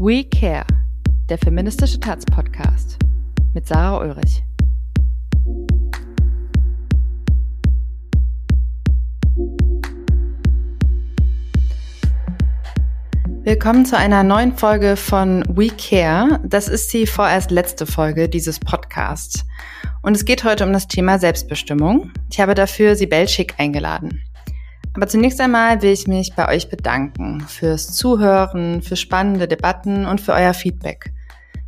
We Care, der feministische Taz-Podcast mit Sarah Ulrich. Willkommen zu einer neuen Folge von We Care. Das ist die vorerst letzte Folge dieses Podcasts. Und es geht heute um das Thema Selbstbestimmung. Ich habe dafür Sibel Schick eingeladen. Aber zunächst einmal will ich mich bei euch bedanken fürs Zuhören, für spannende Debatten und für euer Feedback.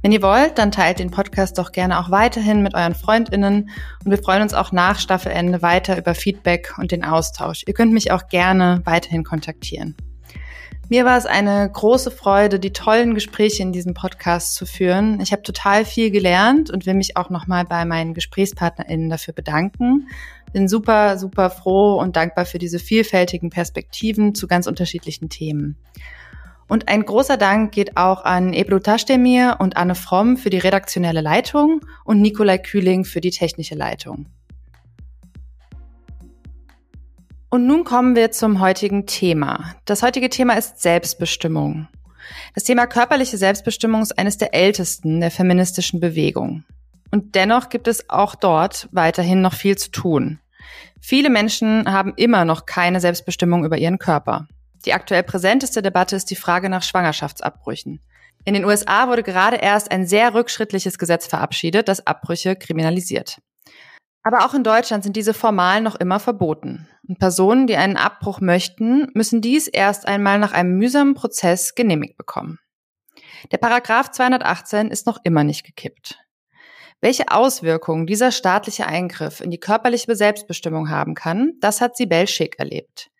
Wenn ihr wollt, dann teilt den Podcast doch gerne auch weiterhin mit euren Freundinnen und wir freuen uns auch nach Staffelende weiter über Feedback und den Austausch. Ihr könnt mich auch gerne weiterhin kontaktieren. Mir war es eine große Freude, die tollen Gespräche in diesem Podcast zu führen. Ich habe total viel gelernt und will mich auch nochmal bei meinen GesprächspartnerInnen dafür bedanken. Bin super, super froh und dankbar für diese vielfältigen Perspektiven zu ganz unterschiedlichen Themen. Und ein großer Dank geht auch an Ebru Taschdemir und Anne Fromm für die redaktionelle Leitung und Nikolai Kühling für die technische Leitung. Und nun kommen wir zum heutigen Thema. Das heutige Thema ist Selbstbestimmung. Das Thema körperliche Selbstbestimmung ist eines der ältesten der feministischen Bewegung. Und dennoch gibt es auch dort weiterhin noch viel zu tun. Viele Menschen haben immer noch keine Selbstbestimmung über ihren Körper. Die aktuell präsenteste Debatte ist die Frage nach Schwangerschaftsabbrüchen. In den USA wurde gerade erst ein sehr rückschrittliches Gesetz verabschiedet, das Abbrüche kriminalisiert. Aber auch in Deutschland sind diese formal noch immer verboten. Und Personen, die einen Abbruch möchten, müssen dies erst einmal nach einem mühsamen Prozess genehmigt bekommen. Der Paragraph 218 ist noch immer nicht gekippt. Welche Auswirkungen dieser staatliche Eingriff in die körperliche Selbstbestimmung haben kann, das hat Sibel Schick erlebt.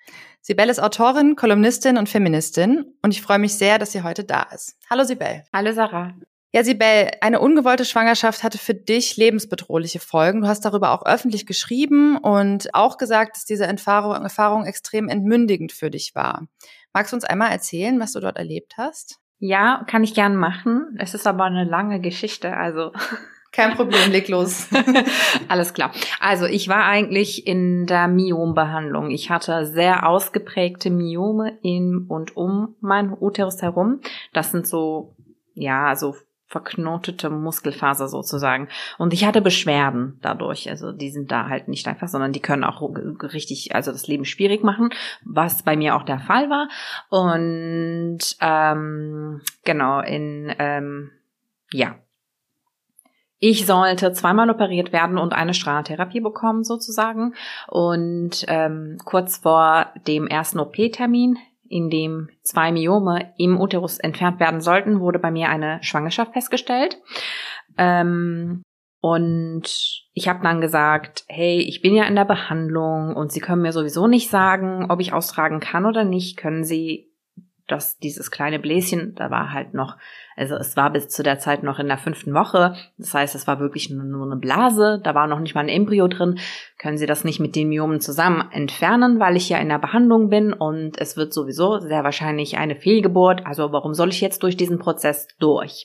Sibel ist Autorin, Kolumnistin und Feministin und ich freue mich sehr, dass sie heute da ist. Hallo Sibel. Hallo Sarah. Ja, Sibel, eine ungewollte Schwangerschaft hatte für dich lebensbedrohliche Folgen. Du hast darüber auch öffentlich geschrieben und auch gesagt, dass diese Erfahrung, Erfahrung extrem entmündigend für dich war. Magst du uns einmal erzählen, was du dort erlebt hast? Ja, kann ich gern machen. Es ist aber eine lange Geschichte, also. Kein Problem, leg los. Alles klar. Also ich war eigentlich in der Myombehandlung. Ich hatte sehr ausgeprägte Myome in und um mein Uterus herum. Das sind so, ja, so verknotete Muskelfaser sozusagen. Und ich hatte Beschwerden dadurch. Also die sind da halt nicht einfach, sondern die können auch richtig, also das Leben schwierig machen, was bei mir auch der Fall war. Und ähm, genau, in ähm, ja. Ich sollte zweimal operiert werden und eine Strahlentherapie bekommen sozusagen. Und ähm, kurz vor dem ersten OP-Termin in dem zwei Myome im Uterus entfernt werden sollten, wurde bei mir eine Schwangerschaft festgestellt. Ähm, und ich habe dann gesagt, hey, ich bin ja in der Behandlung und Sie können mir sowieso nicht sagen, ob ich austragen kann oder nicht. Können Sie dass dieses kleine Bläschen, da war halt noch, also es war bis zu der Zeit noch in der fünften Woche, das heißt, es war wirklich nur, nur eine Blase, da war noch nicht mal ein Embryo drin, können Sie das nicht mit den Myomen zusammen entfernen, weil ich ja in der Behandlung bin? Und es wird sowieso sehr wahrscheinlich eine Fehlgeburt, also warum soll ich jetzt durch diesen Prozess durch?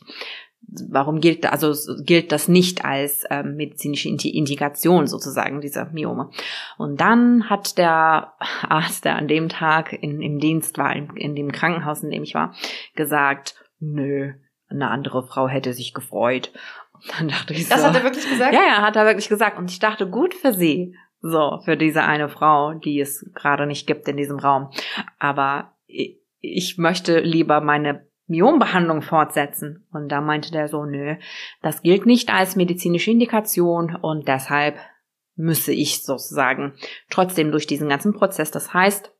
Warum gilt also gilt das nicht als ähm, medizinische Indikation sozusagen dieser Myome? Und dann hat der Arzt, der an dem Tag in, im Dienst war, in, in dem Krankenhaus, in dem ich war, gesagt, nö, eine andere Frau hätte sich gefreut. Und dann dachte ich das so. Das hat er wirklich gesagt? Ja, ja, hat er wirklich gesagt. Und ich dachte, gut für sie. So, für diese eine Frau, die es gerade nicht gibt in diesem Raum. Aber ich möchte lieber meine Myombehandlung fortsetzen. Und da meinte der so, nö, das gilt nicht als medizinische Indikation und deshalb müsse ich sozusagen trotzdem durch diesen ganzen Prozess. Das heißt,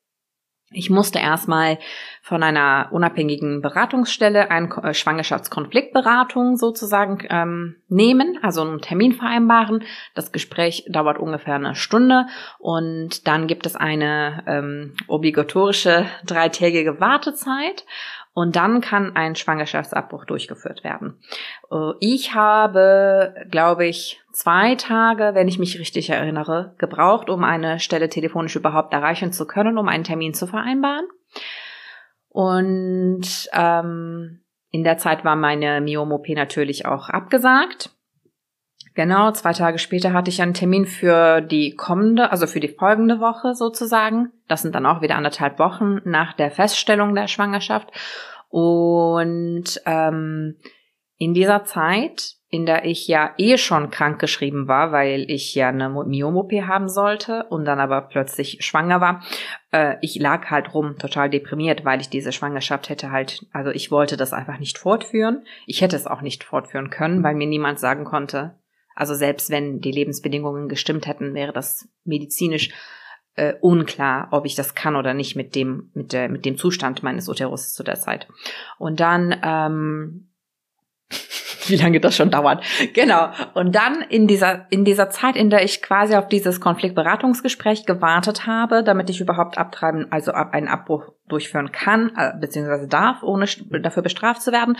ich musste erstmal von einer unabhängigen Beratungsstelle eine äh, Schwangerschaftskonfliktberatung sozusagen ähm, nehmen, also einen Termin vereinbaren. Das Gespräch dauert ungefähr eine Stunde und dann gibt es eine ähm, obligatorische dreitägige Wartezeit und dann kann ein Schwangerschaftsabbruch durchgeführt werden. Äh, ich habe, glaube ich, zwei Tage, wenn ich mich richtig erinnere, gebraucht, um eine Stelle telefonisch überhaupt erreichen zu können, um einen Termin zu vereinbaren. Und ähm, in der Zeit war meine Myom-OP natürlich auch abgesagt. Genau, zwei Tage später hatte ich einen Termin für die kommende, also für die folgende Woche sozusagen. Das sind dann auch wieder anderthalb Wochen nach der Feststellung der Schwangerschaft. Und ähm, in dieser Zeit, in der ich ja eh schon krankgeschrieben war, weil ich ja eine Myom-OP haben sollte und dann aber plötzlich schwanger war, äh, ich lag halt rum, total deprimiert, weil ich diese Schwangerschaft hätte halt, also ich wollte das einfach nicht fortführen. Ich hätte es auch nicht fortführen können, weil mir niemand sagen konnte, also selbst wenn die Lebensbedingungen gestimmt hätten, wäre das medizinisch äh, unklar, ob ich das kann oder nicht mit dem, mit der, mit dem Zustand meines Uterus zu der Zeit. Und dann, ähm, wie lange das schon dauert. Genau. Und dann in dieser, in dieser Zeit, in der ich quasi auf dieses Konfliktberatungsgespräch gewartet habe, damit ich überhaupt abtreiben, also einen Abbruch durchführen kann, äh, beziehungsweise darf, ohne dafür bestraft zu werden,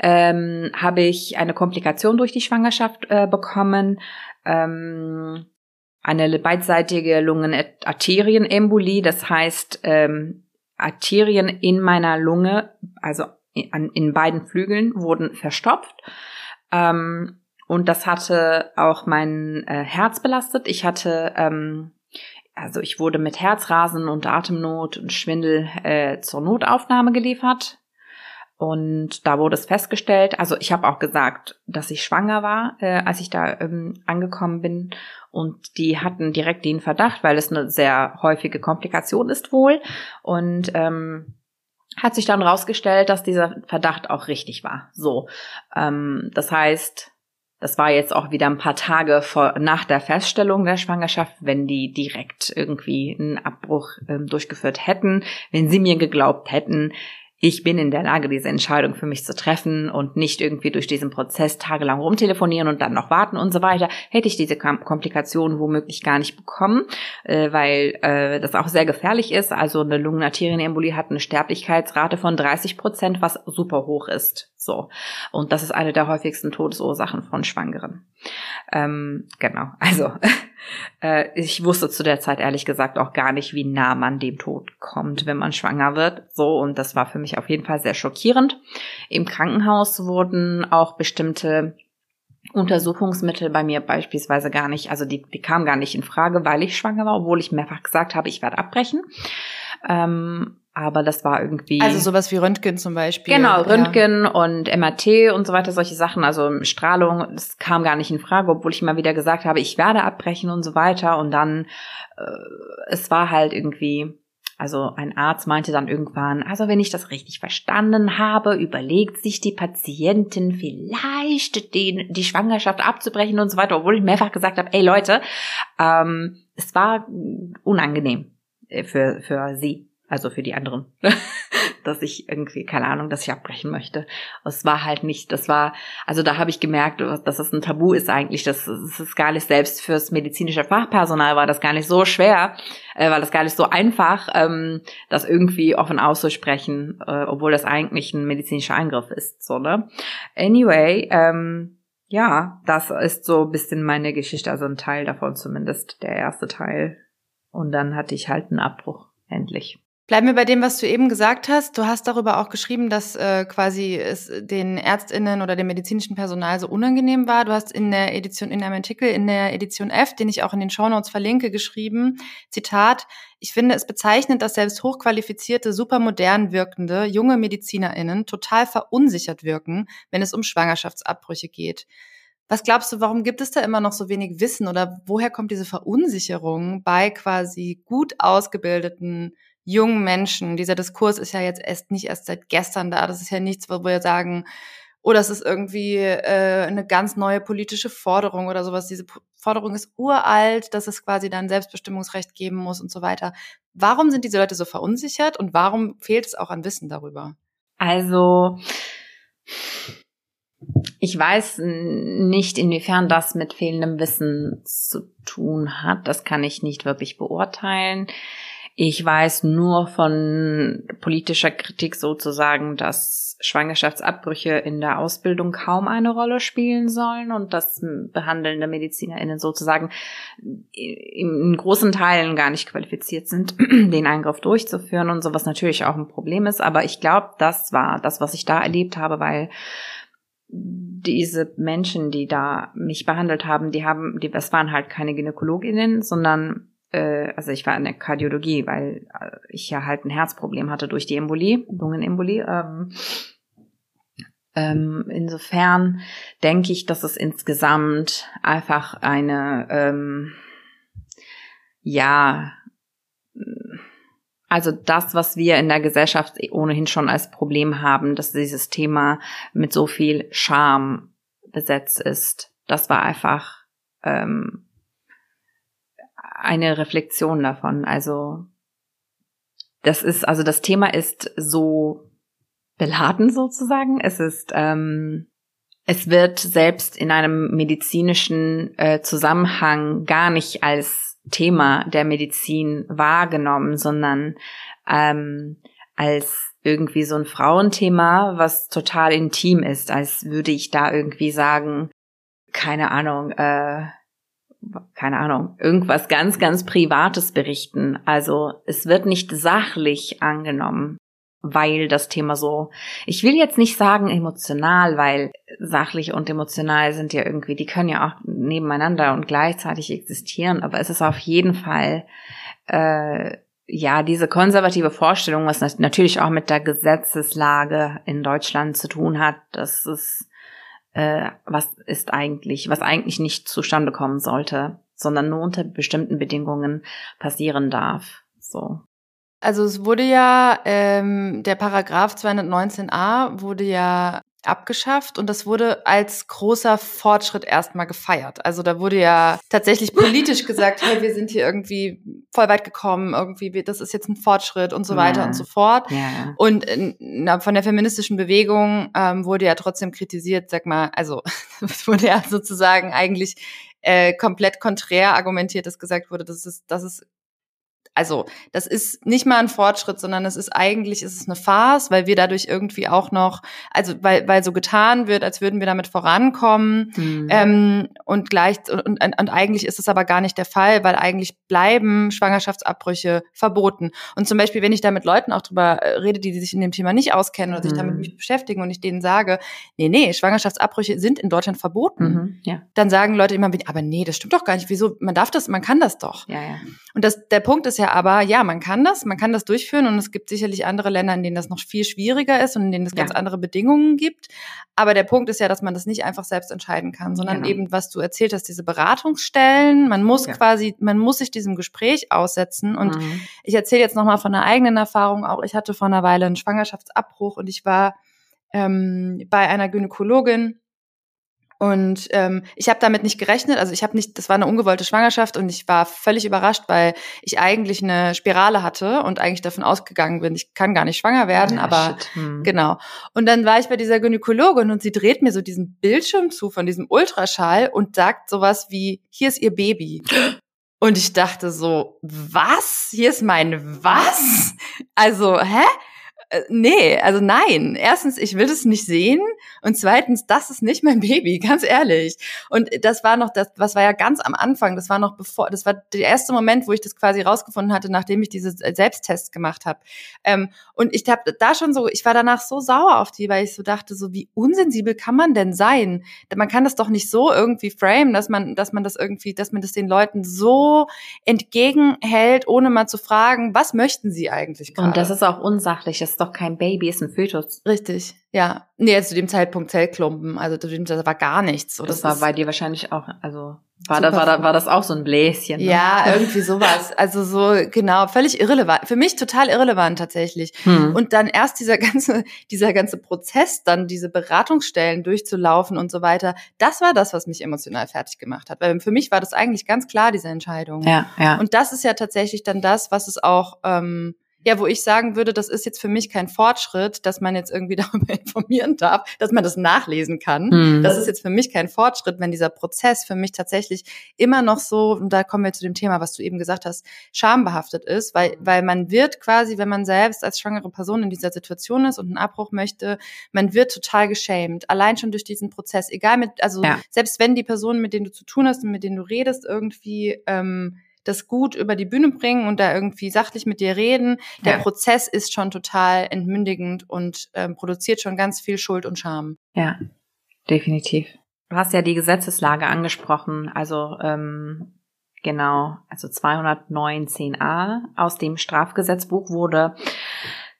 ähm, habe ich eine Komplikation durch die Schwangerschaft äh, bekommen. Ähm, eine beidseitige Lungenarterienembolie, das heißt ähm, Arterien in meiner Lunge, also in, in beiden Flügeln, wurden verstopft. Ähm, und das hatte auch mein äh, Herz belastet. Ich hatte, ähm, also ich wurde mit Herzrasen und Atemnot und Schwindel äh, zur Notaufnahme geliefert. Und da wurde es festgestellt, also ich habe auch gesagt, dass ich schwanger war, äh, als ich da ähm, angekommen bin. Und die hatten direkt den Verdacht, weil es eine sehr häufige Komplikation ist wohl. Und ähm, hat sich dann rausgestellt, dass dieser Verdacht auch richtig war. So, ähm, das heißt, das war jetzt auch wieder ein paar Tage vor, nach der Feststellung der Schwangerschaft, wenn die direkt irgendwie einen Abbruch ähm, durchgeführt hätten, wenn sie mir geglaubt hätten, ich bin in der Lage, diese Entscheidung für mich zu treffen und nicht irgendwie durch diesen Prozess tagelang rumtelefonieren und dann noch warten und so weiter, hätte ich diese Komplikationen womöglich gar nicht bekommen, äh, weil äh, das auch sehr gefährlich ist. Also eine Lungenarterienembolie hat eine Sterblichkeitsrate von 30 Prozent, was super hoch ist. So. Und das ist eine der häufigsten Todesursachen von Schwangeren. Ähm, genau. Also äh, ich wusste zu der Zeit ehrlich gesagt auch gar nicht, wie nah man dem Tod kommt, wenn man schwanger wird. So, und das war für mich auf jeden Fall sehr schockierend. Im Krankenhaus wurden auch bestimmte Untersuchungsmittel bei mir beispielsweise gar nicht, also die, die kamen gar nicht in Frage, weil ich schwanger war, obwohl ich mehrfach gesagt habe, ich werde abbrechen. Ähm, aber das war irgendwie. Also sowas wie Röntgen zum Beispiel. Genau, Röntgen ja. und MRT und so weiter, solche Sachen, also Strahlung, das kam gar nicht in Frage, obwohl ich immer wieder gesagt habe, ich werde abbrechen und so weiter. Und dann, äh, es war halt irgendwie, also ein Arzt meinte dann irgendwann, also wenn ich das richtig verstanden habe, überlegt sich die Patientin vielleicht den, die Schwangerschaft abzubrechen und so weiter, obwohl ich mehrfach gesagt habe, ey Leute, ähm, es war unangenehm äh, für, für sie also für die anderen, dass ich irgendwie, keine Ahnung, dass ich abbrechen möchte. Es war halt nicht, das war, also da habe ich gemerkt, dass es ein Tabu ist eigentlich, es ist gar nicht selbst fürs medizinische Fachpersonal war das gar nicht so schwer, äh, war das gar nicht so einfach, ähm, das irgendwie offen auszusprechen, äh, obwohl das eigentlich ein medizinischer Eingriff ist, so, ne? Anyway, ähm, ja, das ist so ein bisschen meine Geschichte, also ein Teil davon zumindest, der erste Teil. Und dann hatte ich halt einen Abbruch, endlich. Bleiben wir bei dem, was du eben gesagt hast. Du hast darüber auch geschrieben, dass äh, quasi es den Ärztinnen oder dem medizinischen Personal so unangenehm war. Du hast in der Edition, in einem Artikel in der Edition F, den ich auch in den Shownotes verlinke, geschrieben, Zitat, ich finde es bezeichnend, dass selbst hochqualifizierte, supermodern wirkende junge MedizinerInnen total verunsichert wirken, wenn es um Schwangerschaftsabbrüche geht. Was glaubst du, warum gibt es da immer noch so wenig Wissen oder woher kommt diese Verunsicherung bei quasi gut ausgebildeten jungen Menschen. Dieser Diskurs ist ja jetzt erst nicht erst seit gestern da. Das ist ja nichts, wo wir sagen, oh, das ist irgendwie äh, eine ganz neue politische Forderung oder sowas. Diese Forderung ist uralt, dass es quasi dann Selbstbestimmungsrecht geben muss und so weiter. Warum sind diese Leute so verunsichert und warum fehlt es auch an Wissen darüber? Also ich weiß nicht, inwiefern das mit fehlendem Wissen zu tun hat. Das kann ich nicht wirklich beurteilen. Ich weiß nur von politischer Kritik sozusagen, dass Schwangerschaftsabbrüche in der Ausbildung kaum eine Rolle spielen sollen und dass behandelnde MedizinerInnen sozusagen in großen Teilen gar nicht qualifiziert sind, den Eingriff durchzuführen und so, was natürlich auch ein Problem ist. Aber ich glaube, das war das, was ich da erlebt habe, weil diese Menschen, die da mich behandelt haben, die haben, die, das waren halt keine Gynäkologinnen, sondern äh, also ich war in der Kardiologie, weil äh, ich ja halt ein Herzproblem hatte durch die Embolie, Lungenembolie. Ähm, ähm, insofern denke ich, dass es insgesamt einfach eine, ähm, ja, also das, was wir in der Gesellschaft ohnehin schon als Problem haben, dass dieses Thema mit so viel Scham besetzt ist, das war einfach ähm, eine Reflexion davon. Also das ist, also das Thema ist so beladen sozusagen. Es ist, ähm, es wird selbst in einem medizinischen äh, Zusammenhang gar nicht als Thema der Medizin wahrgenommen, sondern ähm, als irgendwie so ein Frauenthema, was total intim ist, als würde ich da irgendwie sagen, keine Ahnung, äh, keine Ahnung, irgendwas ganz, ganz Privates berichten. Also es wird nicht sachlich angenommen weil das Thema so, ich will jetzt nicht sagen emotional, weil sachlich und emotional sind ja irgendwie, die können ja auch nebeneinander und gleichzeitig existieren, aber es ist auf jeden Fall äh, ja diese konservative Vorstellung, was natürlich auch mit der Gesetzeslage in Deutschland zu tun hat, dass es äh, was ist eigentlich, was eigentlich nicht zustande kommen sollte, sondern nur unter bestimmten Bedingungen passieren darf. So. Also es wurde ja, ähm, der Paragraph 219a wurde ja abgeschafft und das wurde als großer Fortschritt erstmal gefeiert. Also da wurde ja tatsächlich politisch gesagt, hey, wir sind hier irgendwie voll weit gekommen, irgendwie, das ist jetzt ein Fortschritt und so weiter ja. und so fort. Ja. Und na, von der feministischen Bewegung ähm, wurde ja trotzdem kritisiert, sag mal, also es wurde ja sozusagen eigentlich äh, komplett konträr argumentiert, dass gesagt wurde, dass es, dass es also das ist nicht mal ein Fortschritt, sondern es ist eigentlich ist es eine Farce, weil wir dadurch irgendwie auch noch, also weil, weil so getan wird, als würden wir damit vorankommen mhm. ähm, und gleich und, und, und eigentlich ist es aber gar nicht der Fall, weil eigentlich bleiben Schwangerschaftsabbrüche verboten. Und zum Beispiel, wenn ich da mit Leuten auch drüber äh, rede, die, die sich in dem Thema nicht auskennen oder mhm. sich damit nicht beschäftigen und ich denen sage, nee, nee, Schwangerschaftsabbrüche sind in Deutschland verboten, mhm, ja. dann sagen Leute immer, aber nee, das stimmt doch gar nicht. Wieso? Man darf das, man kann das doch. Ja, ja. Und das, der Punkt ist ja aber, ja, man kann das, man kann das durchführen und es gibt sicherlich andere Länder, in denen das noch viel schwieriger ist und in denen es ganz andere Bedingungen gibt. Aber der Punkt ist ja, dass man das nicht einfach selbst entscheiden kann, sondern genau. eben, was du erzählt hast, diese Beratungsstellen, man muss ja. quasi, man muss sich diesem Gespräch aussetzen. Und mhm. ich erzähle jetzt nochmal von einer eigenen Erfahrung auch. Ich hatte vor einer Weile einen Schwangerschaftsabbruch und ich war ähm, bei einer Gynäkologin, und ähm, ich habe damit nicht gerechnet. Also ich habe nicht, das war eine ungewollte Schwangerschaft und ich war völlig überrascht, weil ich eigentlich eine Spirale hatte und eigentlich davon ausgegangen bin, ich kann gar nicht schwanger werden. Ja, aber hm. genau. Und dann war ich bei dieser Gynäkologin und sie dreht mir so diesen Bildschirm zu von diesem Ultraschall und sagt sowas wie: Hier ist ihr Baby. Und ich dachte so, was? Hier ist mein was? Also, hä? Äh, nee, also nein. Erstens, ich will das nicht sehen. Und zweitens, das ist nicht mein Baby, ganz ehrlich. Und das war noch, das, was war ja ganz am Anfang, das war noch bevor, das war der erste Moment, wo ich das quasi rausgefunden hatte, nachdem ich diese Selbsttests gemacht habe. Ähm, und ich habe da schon so, ich war danach so sauer auf die, weil ich so dachte, so wie unsensibel kann man denn sein? Man kann das doch nicht so irgendwie frame, dass man, dass man das irgendwie, dass man das den Leuten so entgegenhält, ohne mal zu fragen, was möchten sie eigentlich gerade? Und das ist auch unsachlich. Das ist doch kein Baby, ist ein Fötus. Richtig, ja. Nee, zu dem Zeitpunkt Zellklumpen, also zu dem Zeitpunkt war gar nichts. So, das, das war bei dir wahrscheinlich auch, also war da, war da, war das auch so ein Bläschen? Ne? Ja, irgendwie sowas. Also so, genau, völlig irrelevant. Für mich total irrelevant tatsächlich. Hm. Und dann erst dieser ganze, dieser ganze Prozess, dann diese Beratungsstellen durchzulaufen und so weiter, das war das, was mich emotional fertig gemacht hat. Weil für mich war das eigentlich ganz klar, diese Entscheidung. Ja, ja. Und das ist ja tatsächlich dann das, was es auch, ähm, ja, wo ich sagen würde, das ist jetzt für mich kein Fortschritt, dass man jetzt irgendwie darüber informieren darf, dass man das nachlesen kann. Mhm. Das ist jetzt für mich kein Fortschritt, wenn dieser Prozess für mich tatsächlich immer noch so, und da kommen wir zu dem Thema, was du eben gesagt hast, schambehaftet ist, weil, weil man wird quasi, wenn man selbst als schwangere Person in dieser Situation ist und einen Abbruch möchte, man wird total geschämt. Allein schon durch diesen Prozess. Egal mit, also ja. selbst wenn die Personen, mit denen du zu tun hast und mit denen du redest, irgendwie ähm, das gut über die Bühne bringen und da irgendwie sachlich mit dir reden. Der ja. Prozess ist schon total entmündigend und ähm, produziert schon ganz viel Schuld und Scham. Ja, definitiv. Du hast ja die Gesetzeslage angesprochen. Also ähm, genau, also 219a aus dem Strafgesetzbuch wurde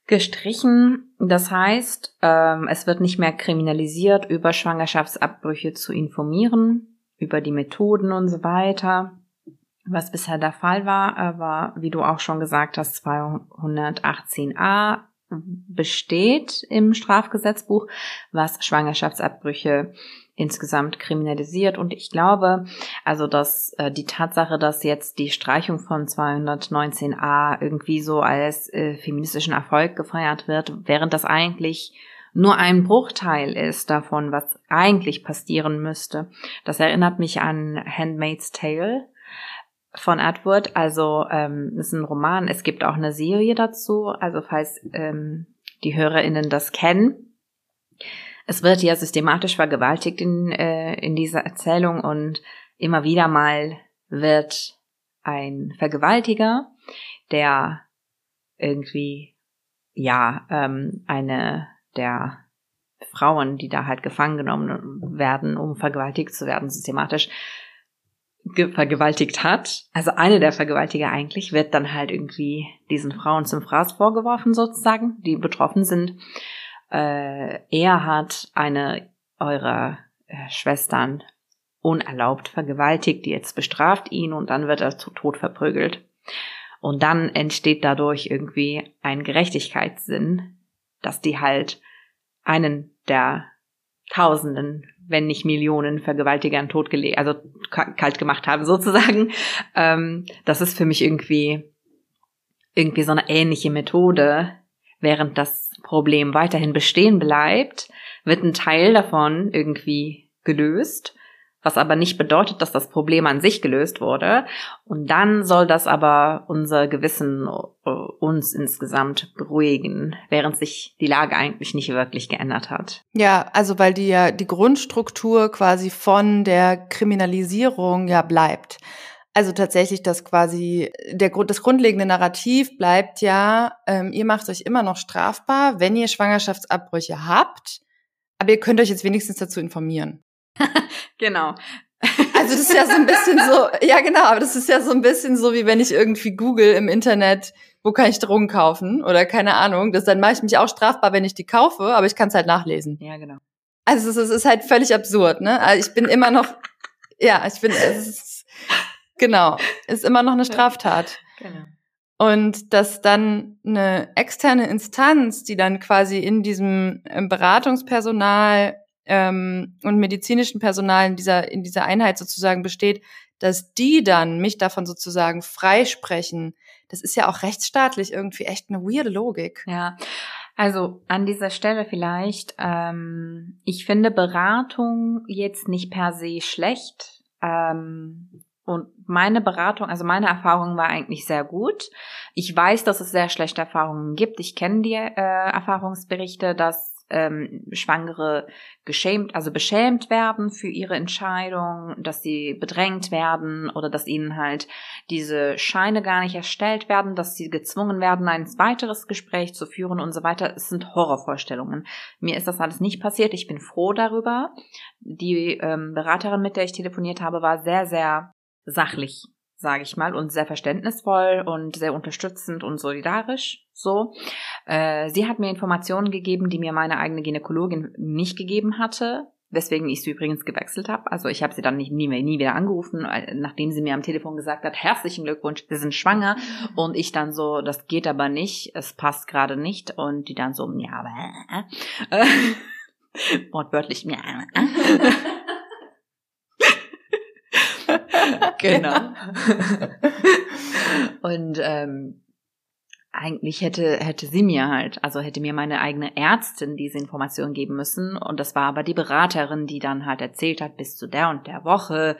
gestrichen. Das heißt, ähm, es wird nicht mehr kriminalisiert, über Schwangerschaftsabbrüche zu informieren, über die Methoden und so weiter. Was bisher der Fall war, aber wie du auch schon gesagt hast, 218a besteht im Strafgesetzbuch, was Schwangerschaftsabbrüche insgesamt kriminalisiert. Und ich glaube, also dass äh, die Tatsache, dass jetzt die Streichung von 219a irgendwie so als äh, feministischen Erfolg gefeiert wird, während das eigentlich nur ein Bruchteil ist davon, was eigentlich passieren müsste. Das erinnert mich an Handmaid's Tale von Edward. Also ähm, ist ein Roman. Es gibt auch eine Serie dazu. Also falls ähm, die HörerInnen das kennen. Es wird ja systematisch vergewaltigt in, äh, in dieser Erzählung und immer wieder mal wird ein Vergewaltiger, der irgendwie, ja, ähm, eine der Frauen, die da halt gefangen genommen werden, um vergewaltigt zu werden, systematisch vergewaltigt hat. Also eine der Vergewaltiger eigentlich wird dann halt irgendwie diesen Frauen zum Fraß vorgeworfen sozusagen, die betroffen sind äh, er hat eine eurer äh, Schwestern unerlaubt vergewaltigt, die jetzt bestraft ihn und dann wird er zu Tod verprügelt. Und dann entsteht dadurch irgendwie ein Gerechtigkeitssinn, dass die halt einen der Tausenden, wenn nicht Millionen Vergewaltigern totgelegt, also kalt gemacht haben sozusagen. Ähm, das ist für mich irgendwie irgendwie so eine ähnliche Methode, während das Problem weiterhin bestehen bleibt, wird ein Teil davon irgendwie gelöst, was aber nicht bedeutet, dass das Problem an sich gelöst wurde. Und dann soll das aber unser Gewissen äh, uns insgesamt beruhigen, während sich die Lage eigentlich nicht wirklich geändert hat. Ja, also weil die ja die Grundstruktur quasi von der Kriminalisierung ja bleibt. Also tatsächlich, dass quasi der das grundlegende Narrativ bleibt ja, ähm, ihr macht euch immer noch strafbar, wenn ihr Schwangerschaftsabbrüche habt, aber ihr könnt euch jetzt wenigstens dazu informieren. genau. Also das ist ja so ein bisschen so, ja genau, aber das ist ja so ein bisschen so, wie wenn ich irgendwie google im Internet, wo kann ich Drogen kaufen oder keine Ahnung. Das dann mache ich mich auch strafbar, wenn ich die kaufe, aber ich kann es halt nachlesen. Ja, genau. Also es ist halt völlig absurd, ne? Also ich bin immer noch, ja, ich bin, es ist, Genau, ist immer noch eine Straftat. Genau. Und dass dann eine externe Instanz, die dann quasi in diesem ähm, Beratungspersonal ähm, und medizinischen Personal in dieser, in dieser Einheit sozusagen besteht, dass die dann mich davon sozusagen freisprechen, das ist ja auch rechtsstaatlich irgendwie echt eine weirde Logik. Ja, also an dieser Stelle vielleicht, ähm, ich finde Beratung jetzt nicht per se schlecht. Ähm, und meine Beratung, also meine Erfahrung war eigentlich sehr gut. Ich weiß, dass es sehr schlechte Erfahrungen gibt. Ich kenne die äh, Erfahrungsberichte, dass ähm, Schwangere geschämt, also beschämt werden für ihre Entscheidung, dass sie bedrängt werden oder dass ihnen halt diese Scheine gar nicht erstellt werden, dass sie gezwungen werden, ein weiteres Gespräch zu führen und so weiter. Es sind Horrorvorstellungen. Mir ist das alles nicht passiert. Ich bin froh darüber. Die ähm, Beraterin, mit der ich telefoniert habe, war sehr, sehr sachlich, sage ich mal, und sehr verständnisvoll und sehr unterstützend und solidarisch. So, äh, sie hat mir Informationen gegeben, die mir meine eigene Gynäkologin nicht gegeben hatte. Weswegen ich sie übrigens gewechselt habe. Also ich habe sie dann nicht, nie, mehr, nie wieder angerufen, äh, nachdem sie mir am Telefon gesagt hat, herzlichen Glückwunsch, Sie sind schwanger. Und ich dann so, das geht aber nicht, es passt gerade nicht. Und die dann so, ja, aber äh, wortwörtlich, ja, äh. Genau. und ähm, eigentlich hätte, hätte sie mir halt, also hätte mir meine eigene Ärztin diese Information geben müssen. Und das war aber die Beraterin, die dann halt erzählt hat, bis zu der und der Woche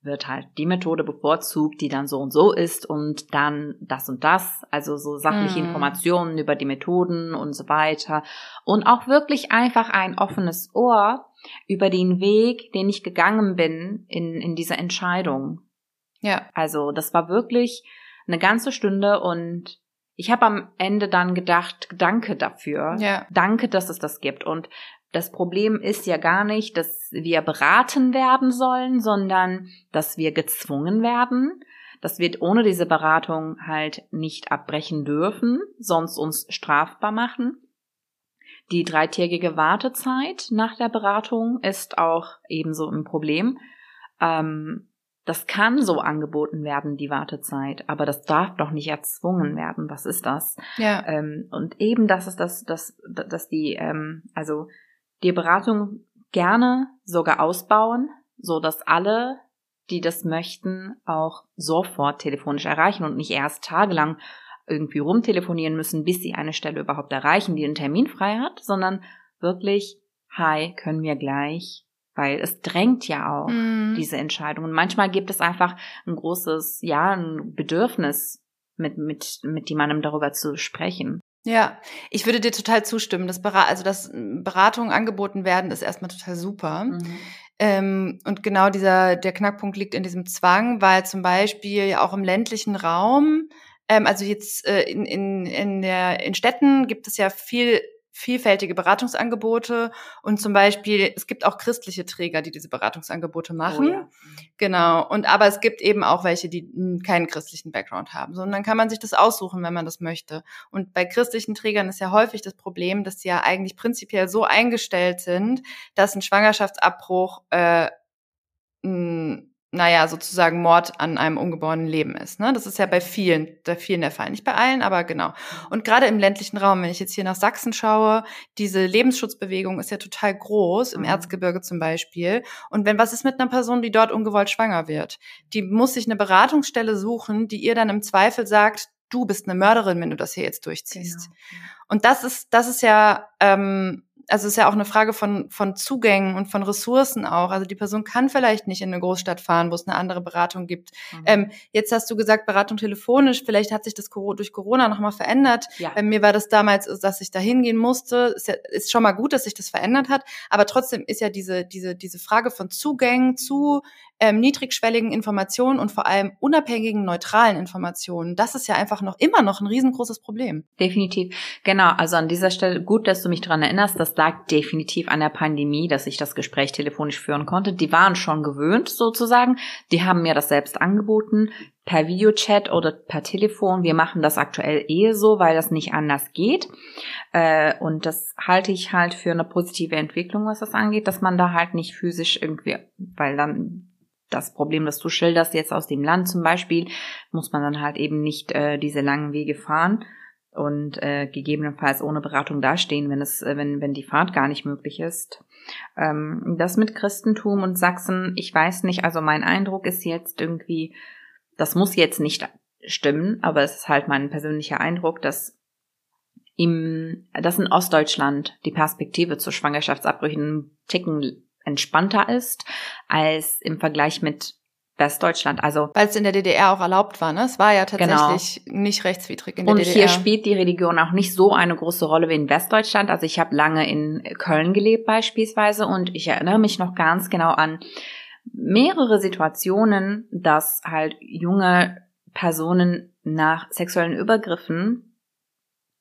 wird halt die Methode bevorzugt, die dann so und so ist und dann das und das, also so sachliche hm. Informationen über die Methoden und so weiter. Und auch wirklich einfach ein offenes Ohr über den Weg, den ich gegangen bin in, in dieser Entscheidung. Ja. Also das war wirklich eine ganze Stunde und ich habe am Ende dann gedacht, danke dafür. Ja. Danke, dass es das gibt. Und das Problem ist ja gar nicht, dass wir beraten werden sollen, sondern dass wir gezwungen werden. dass wir ohne diese Beratung halt nicht abbrechen dürfen, sonst uns strafbar machen. Die dreitägige Wartezeit nach der Beratung ist auch ebenso ein Problem. Ähm, das kann so angeboten werden, die Wartezeit, aber das darf doch nicht erzwungen werden. Was ist das? Ja. Ähm, und eben das ist das, das, dass die, ähm, also die Beratung gerne sogar ausbauen, so dass alle, die das möchten, auch sofort telefonisch erreichen und nicht erst tagelang irgendwie rumtelefonieren müssen, bis sie eine Stelle überhaupt erreichen, die einen Termin frei hat, sondern wirklich, hi, können wir gleich, weil es drängt ja auch Mhm. diese Entscheidung. Und manchmal gibt es einfach ein großes, ja, ein Bedürfnis, mit, mit, mit jemandem darüber zu sprechen. Ja, ich würde dir total zustimmen. Das also, dass Beratungen angeboten werden, ist erstmal total super. Ähm, und genau dieser, der Knackpunkt liegt in diesem Zwang, weil zum Beispiel ja auch im ländlichen Raum, ähm, also jetzt äh, in, in, in, der, in Städten gibt es ja viel vielfältige Beratungsangebote und zum Beispiel, es gibt auch christliche Träger, die diese Beratungsangebote machen. Oh ja. Genau. Und aber es gibt eben auch welche, die keinen christlichen Background haben. So, und dann kann man sich das aussuchen, wenn man das möchte. Und bei christlichen Trägern ist ja häufig das Problem, dass sie ja eigentlich prinzipiell so eingestellt sind, dass ein Schwangerschaftsabbruch äh, mh, naja, sozusagen Mord an einem ungeborenen Leben ist. Ne? Das ist ja bei vielen, bei vielen der Fall. Nicht bei allen, aber genau. Und gerade im ländlichen Raum, wenn ich jetzt hier nach Sachsen schaue, diese Lebensschutzbewegung ist ja total groß, im Mhm. Erzgebirge zum Beispiel. Und wenn, was ist mit einer Person, die dort ungewollt schwanger wird? Die muss sich eine Beratungsstelle suchen, die ihr dann im Zweifel sagt, du bist eine Mörderin, wenn du das hier jetzt durchziehst. Genau. Und das ist, das ist ja, ähm, also es ist ja auch eine Frage von, von Zugängen und von Ressourcen auch. Also die Person kann vielleicht nicht in eine Großstadt fahren, wo es eine andere Beratung gibt. Mhm. Ähm, jetzt hast du gesagt, Beratung telefonisch, vielleicht hat sich das durch Corona nochmal verändert. ja. Bei mir war das damals, dass ich da hingehen musste. Ist, ja, ist schon mal gut, dass sich das verändert hat. Aber trotzdem ist ja diese, diese, diese Frage von Zugängen zu ähm, niedrigschwelligen Informationen und vor allem unabhängigen, neutralen Informationen, das ist ja einfach noch immer noch ein riesengroßes Problem. Definitiv. Genau, also an dieser Stelle gut, dass du mich dran erinnerst. Das lag definitiv an der Pandemie, dass ich das Gespräch telefonisch führen konnte. Die waren schon gewöhnt sozusagen. Die haben mir das selbst angeboten per Videochat oder per Telefon. Wir machen das aktuell eh so, weil das nicht anders geht. Äh, und das halte ich halt für eine positive Entwicklung, was das angeht, dass man da halt nicht physisch irgendwie, weil dann das Problem, das du schilderst, jetzt aus dem Land zum Beispiel, muss man dann halt eben nicht äh, diese langen Wege fahren und äh, gegebenenfalls ohne Beratung dastehen, wenn es, äh, wenn, wenn die Fahrt gar nicht möglich ist. Ähm, das mit Christentum und Sachsen, ich weiß nicht, also mein Eindruck ist jetzt irgendwie, das muss jetzt nicht stimmen, aber es ist halt mein persönlicher Eindruck, dass im, dass in Ostdeutschland die Perspektive zu Schwangerschaftsabbrüchen einen Ticken entspannter ist als im Vergleich mit Westdeutschland. Also Weil es in der DDR auch erlaubt war, ne? Es war ja tatsächlich nicht rechtswidrig in der und DDR. hier spielt die Religion auch nicht so eine große Rolle wie in Westdeutschland. Also ich habe lange in Köln gelebt beispielsweise und ich erinnere mich noch ganz genau an mehrere Situationen, dass halt junge Personen nach sexuellen Übergriffen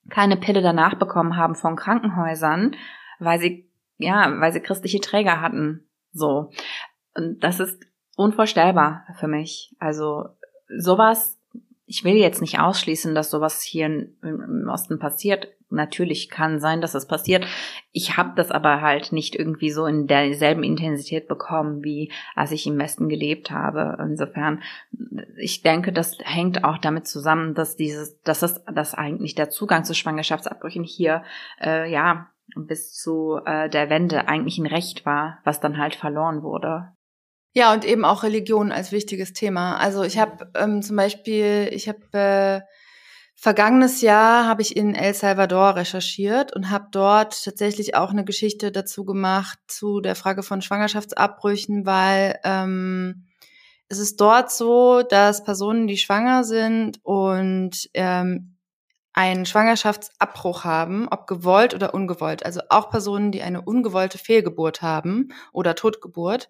keine Pille danach bekommen haben von Krankenhäusern, weil sie ja, weil sie christliche Träger hatten. So. Und das ist unvorstellbar für mich. Also sowas, ich will jetzt nicht ausschließen, dass sowas hier im Osten passiert. Natürlich kann sein, dass es passiert. Ich habe das aber halt nicht irgendwie so in derselben Intensität bekommen, wie als ich im Westen gelebt habe. Insofern, ich denke, das hängt auch damit zusammen, dass dieses, dass das, dass eigentlich der Zugang zu Schwangerschaftsabbrüchen hier, äh, ja, bis zu äh, der Wende eigentlich ein Recht war, was dann halt verloren wurde. Ja, und eben auch Religion als wichtiges Thema. Also ich habe ähm, zum Beispiel, ich habe äh, vergangenes Jahr habe ich in El Salvador recherchiert und habe dort tatsächlich auch eine Geschichte dazu gemacht zu der Frage von Schwangerschaftsabbrüchen, weil ähm, es ist dort so, dass Personen, die schwanger sind und ähm, einen Schwangerschaftsabbruch haben, ob gewollt oder ungewollt, also auch Personen, die eine ungewollte Fehlgeburt haben oder Totgeburt,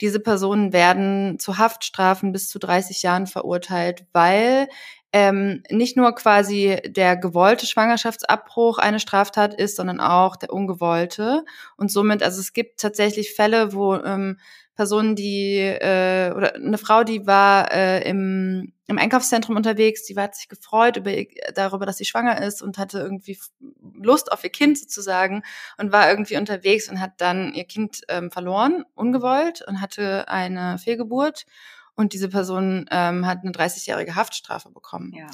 diese Personen werden zu Haftstrafen bis zu 30 Jahren verurteilt, weil ähm, nicht nur quasi der gewollte Schwangerschaftsabbruch eine Straftat ist, sondern auch der ungewollte. Und somit, also es gibt tatsächlich Fälle, wo ähm, Personen, die äh, oder eine Frau, die war äh, im, im Einkaufszentrum unterwegs, die hat sich gefreut über, darüber, dass sie schwanger ist und hatte irgendwie Lust auf ihr Kind sozusagen und war irgendwie unterwegs und hat dann ihr Kind ähm, verloren, ungewollt und hatte eine Fehlgeburt und diese Person ähm, hat eine 30-jährige Haftstrafe bekommen. Ja.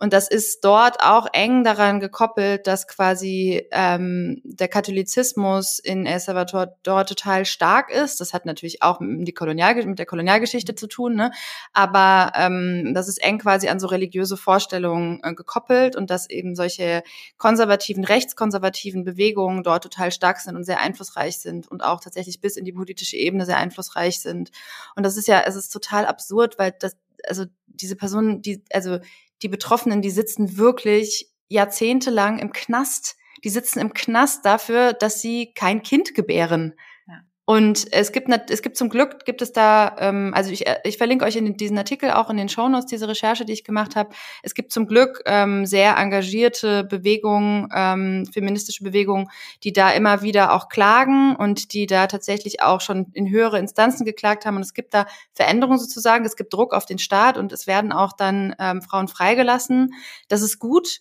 Und das ist dort auch eng daran gekoppelt, dass quasi ähm, der Katholizismus in El Salvador dort total stark ist. Das hat natürlich auch mit, die Kolonial mit der Kolonialgeschichte zu tun, ne? aber ähm, das ist eng quasi an so religiöse Vorstellungen äh, gekoppelt und dass eben solche konservativen, rechtskonservativen Bewegungen dort total stark sind und sehr einflussreich sind und auch tatsächlich bis in die politische Ebene sehr einflussreich sind. Und das ist ja, es ist total absurd, weil das, also diese Personen, die, also die Betroffenen, die sitzen wirklich jahrzehntelang im Knast. Die sitzen im Knast dafür, dass sie kein Kind gebären. Und es gibt, es gibt zum Glück, gibt es da, ähm, also ich, ich verlinke euch in diesen Artikel auch in den Shownotes, diese Recherche, die ich gemacht habe. Es gibt zum Glück ähm, sehr engagierte Bewegungen, ähm, feministische Bewegungen, die da immer wieder auch klagen und die da tatsächlich auch schon in höhere Instanzen geklagt haben. Und es gibt da Veränderungen sozusagen, es gibt Druck auf den Staat und es werden auch dann ähm, Frauen freigelassen. Das ist gut.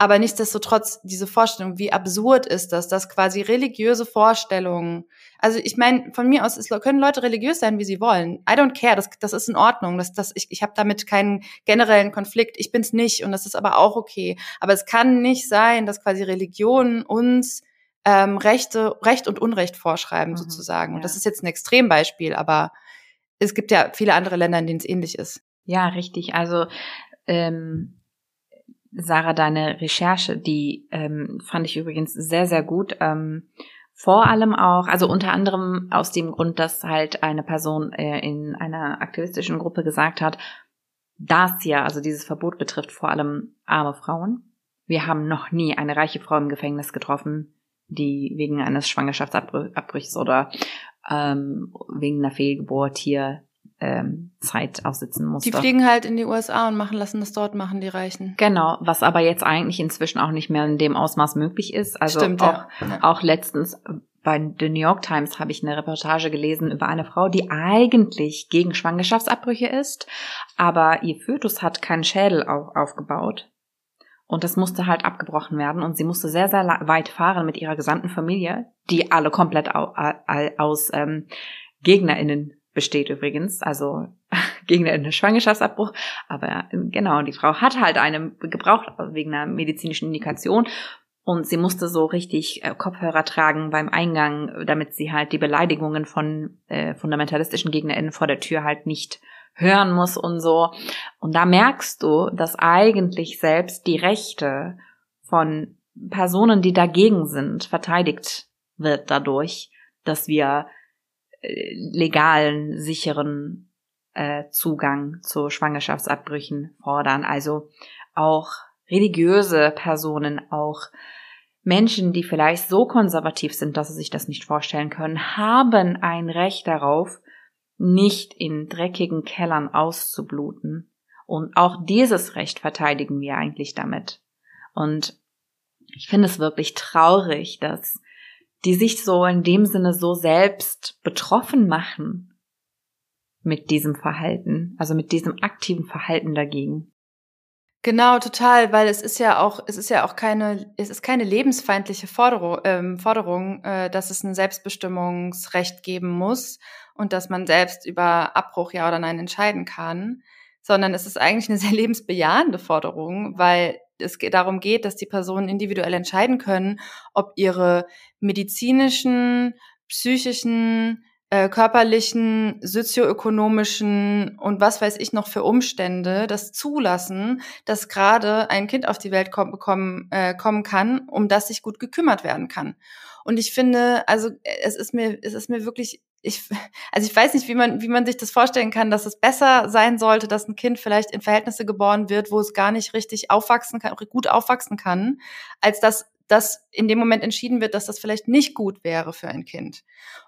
Aber nichtsdestotrotz, diese Vorstellung, wie absurd ist das, dass quasi religiöse Vorstellungen, also ich meine, von mir aus ist, können Leute religiös sein, wie sie wollen. I don't care, das, das ist in Ordnung. Das, das, ich ich habe damit keinen generellen Konflikt. Ich bin's nicht und das ist aber auch okay. Aber es kann nicht sein, dass quasi Religionen uns ähm, Rechte, Recht und Unrecht vorschreiben, mhm, sozusagen. Ja. Und das ist jetzt ein Extrembeispiel, aber es gibt ja viele andere Länder, in denen es ähnlich ist. Ja, richtig. Also ähm Sarah, deine Recherche, die ähm, fand ich übrigens sehr, sehr gut. Ähm, vor allem auch, also unter anderem aus dem Grund, dass halt eine Person äh, in einer aktivistischen Gruppe gesagt hat, das ja, also dieses Verbot betrifft vor allem arme Frauen. Wir haben noch nie eine reiche Frau im Gefängnis getroffen, die wegen eines Schwangerschaftsabbrüchs oder ähm, wegen einer Fehlgeburt hier ähm, Zeit aussitzen musste. Die fliegen halt in die USA und machen lassen das dort machen, die Reichen. Genau, was aber jetzt eigentlich inzwischen auch nicht mehr in dem Ausmaß möglich ist. Also Stimmt, auch, ja. auch letztens bei The New York Times habe ich eine Reportage gelesen über eine Frau, die eigentlich gegen Schwangerschaftsabbrüche ist, aber ihr Fötus hat keinen Schädel auf, aufgebaut. Und das musste halt abgebrochen werden und sie musste sehr, sehr weit fahren mit ihrer gesamten Familie, die alle komplett aus, aus ähm, GegnerInnen besteht übrigens, also gegen einen Schwangerschaftsabbruch. Aber genau, die Frau hat halt eine gebraucht wegen einer medizinischen Indikation. Und sie musste so richtig äh, Kopfhörer tragen beim Eingang, damit sie halt die Beleidigungen von äh, fundamentalistischen GegnerInnen vor der Tür halt nicht hören muss und so. Und da merkst du, dass eigentlich selbst die Rechte von Personen, die dagegen sind, verteidigt wird dadurch, dass wir legalen, sicheren äh, Zugang zu Schwangerschaftsabbrüchen fordern. Also auch religiöse Personen, auch Menschen, die vielleicht so konservativ sind, dass sie sich das nicht vorstellen können, haben ein Recht darauf, nicht in dreckigen Kellern auszubluten. Und auch dieses Recht verteidigen wir eigentlich damit. Und ich finde es wirklich traurig, dass die sich so in dem Sinne so selbst betroffen machen mit diesem Verhalten, also mit diesem aktiven Verhalten dagegen. Genau, total, weil es ist ja auch, es ist ja auch keine, es ist keine lebensfeindliche Forderung, ähm, Forderung, äh, dass es ein Selbstbestimmungsrecht geben muss und dass man selbst über Abbruch ja oder nein entscheiden kann, sondern es ist eigentlich eine sehr lebensbejahende Forderung, weil es darum geht, dass die Personen individuell entscheiden können, ob ihre medizinischen, psychischen, äh, körperlichen, sozioökonomischen und was weiß ich noch für Umstände das zulassen, dass gerade ein Kind auf die Welt kommen, bekommen, äh, kommen kann, um das sich gut gekümmert werden kann. Und ich finde, also es ist mir, es ist mir wirklich ich, also ich weiß nicht, wie man, wie man sich das vorstellen kann, dass es besser sein sollte, dass ein Kind vielleicht in Verhältnisse geboren wird, wo es gar nicht richtig aufwachsen kann, gut aufwachsen kann, als dass das in dem Moment entschieden wird, dass das vielleicht nicht gut wäre für ein Kind.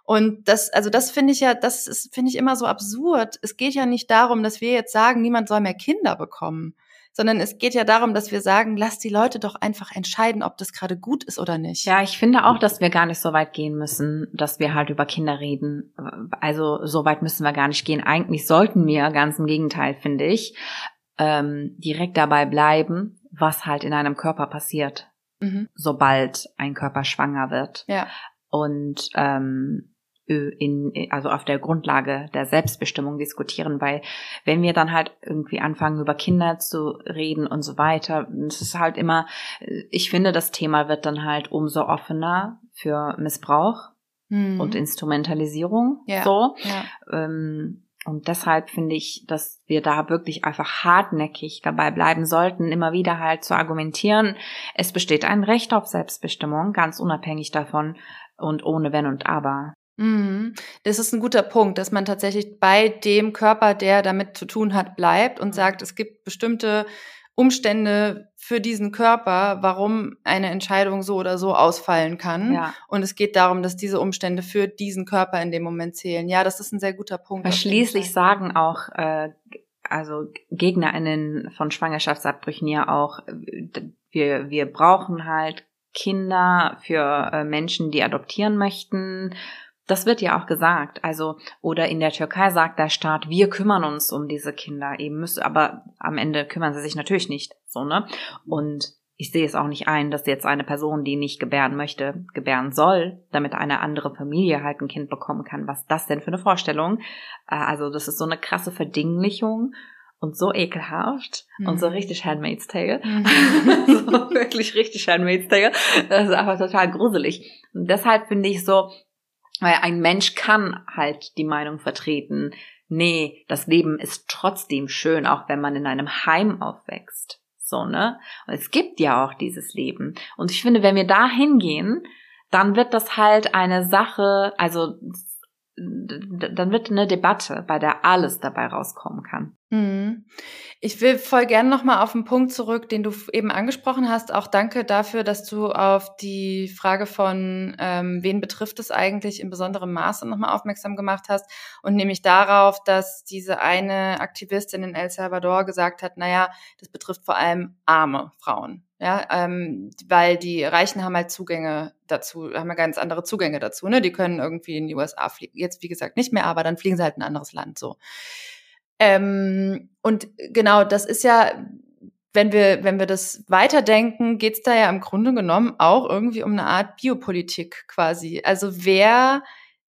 Und das, also das finde ich ja, das finde ich immer so absurd. Es geht ja nicht darum, dass wir jetzt sagen, niemand soll mehr Kinder bekommen, sondern es geht ja darum, dass wir sagen, lass die Leute doch einfach entscheiden, ob das gerade gut ist oder nicht. Ja, ich finde auch, dass wir gar nicht so weit gehen müssen, dass wir halt über Kinder reden. Also so weit müssen wir gar nicht gehen. Eigentlich sollten wir, ganz im Gegenteil, finde ich, ähm, direkt dabei bleiben, was halt in einem Körper passiert, mhm. sobald ein Körper schwanger wird. Ja. Und ähm, in, also auf der Grundlage der Selbstbestimmung diskutieren, weil wenn wir dann halt irgendwie anfangen, über Kinder zu reden und so weiter, es ist halt immer, ich finde, das Thema wird dann halt umso offener für Missbrauch mhm. und Instrumentalisierung. Ja. So. Ja. Ähm, und deshalb finde ich, dass wir da wirklich einfach hartnäckig dabei bleiben sollten, immer wieder halt zu argumentieren, es besteht ein Recht auf Selbstbestimmung, ganz unabhängig davon und ohne Wenn und Aber. Mhm. Das ist ein guter Punkt, dass man tatsächlich bei dem Körper, der damit zu tun hat, bleibt und sagt, es gibt bestimmte Umstände für diesen Körper, warum eine Entscheidung so oder so ausfallen kann. Ja. Und es geht darum, dass diese Umstände für diesen Körper in dem Moment zählen. Ja, das ist ein sehr guter Punkt. Weil schließlich sagen auch äh, also GegnerInnen von Schwangerschaftsabbrüchen ja auch, wir, wir brauchen halt Kinder für äh, Menschen, die adoptieren möchten das wird ja auch gesagt. Also, oder in der Türkei sagt der Staat, wir kümmern uns um diese Kinder. Eben müsste, aber am Ende kümmern sie sich natürlich nicht. So, ne? Und ich sehe es auch nicht ein, dass jetzt eine Person, die nicht gebären möchte, gebären soll, damit eine andere Familie halt ein Kind bekommen kann. Was das denn für eine Vorstellung? Äh, also, das ist so eine krasse Verdinglichung und so ekelhaft mhm. und so richtig Handmaid's Tale. Mhm. so wirklich richtig Handmaid's Tale. Das ist einfach total gruselig. Und deshalb finde ich so, weil ein Mensch kann halt die Meinung vertreten, nee, das Leben ist trotzdem schön, auch wenn man in einem Heim aufwächst. So, ne? Und es gibt ja auch dieses Leben. Und ich finde, wenn wir da hingehen, dann wird das halt eine Sache, also dann wird eine Debatte, bei der alles dabei rauskommen kann. Mhm. Ich will voll gerne nochmal auf den Punkt zurück, den du eben angesprochen hast. Auch danke dafür, dass du auf die Frage von, ähm, wen betrifft es eigentlich in besonderem Maße nochmal aufmerksam gemacht hast. Und nämlich darauf, dass diese eine Aktivistin in El Salvador gesagt hat, naja, das betrifft vor allem arme Frauen. Ja, ähm, weil die Reichen haben halt Zugänge dazu, haben ja ganz andere Zugänge dazu. Ne? Die können irgendwie in die USA fliegen. Jetzt, wie gesagt, nicht mehr, aber dann fliegen sie halt in ein anderes Land so. Ähm, und genau, das ist ja, wenn wir, wenn wir das weiterdenken, geht's da ja im Grunde genommen auch irgendwie um eine Art Biopolitik quasi. Also wer,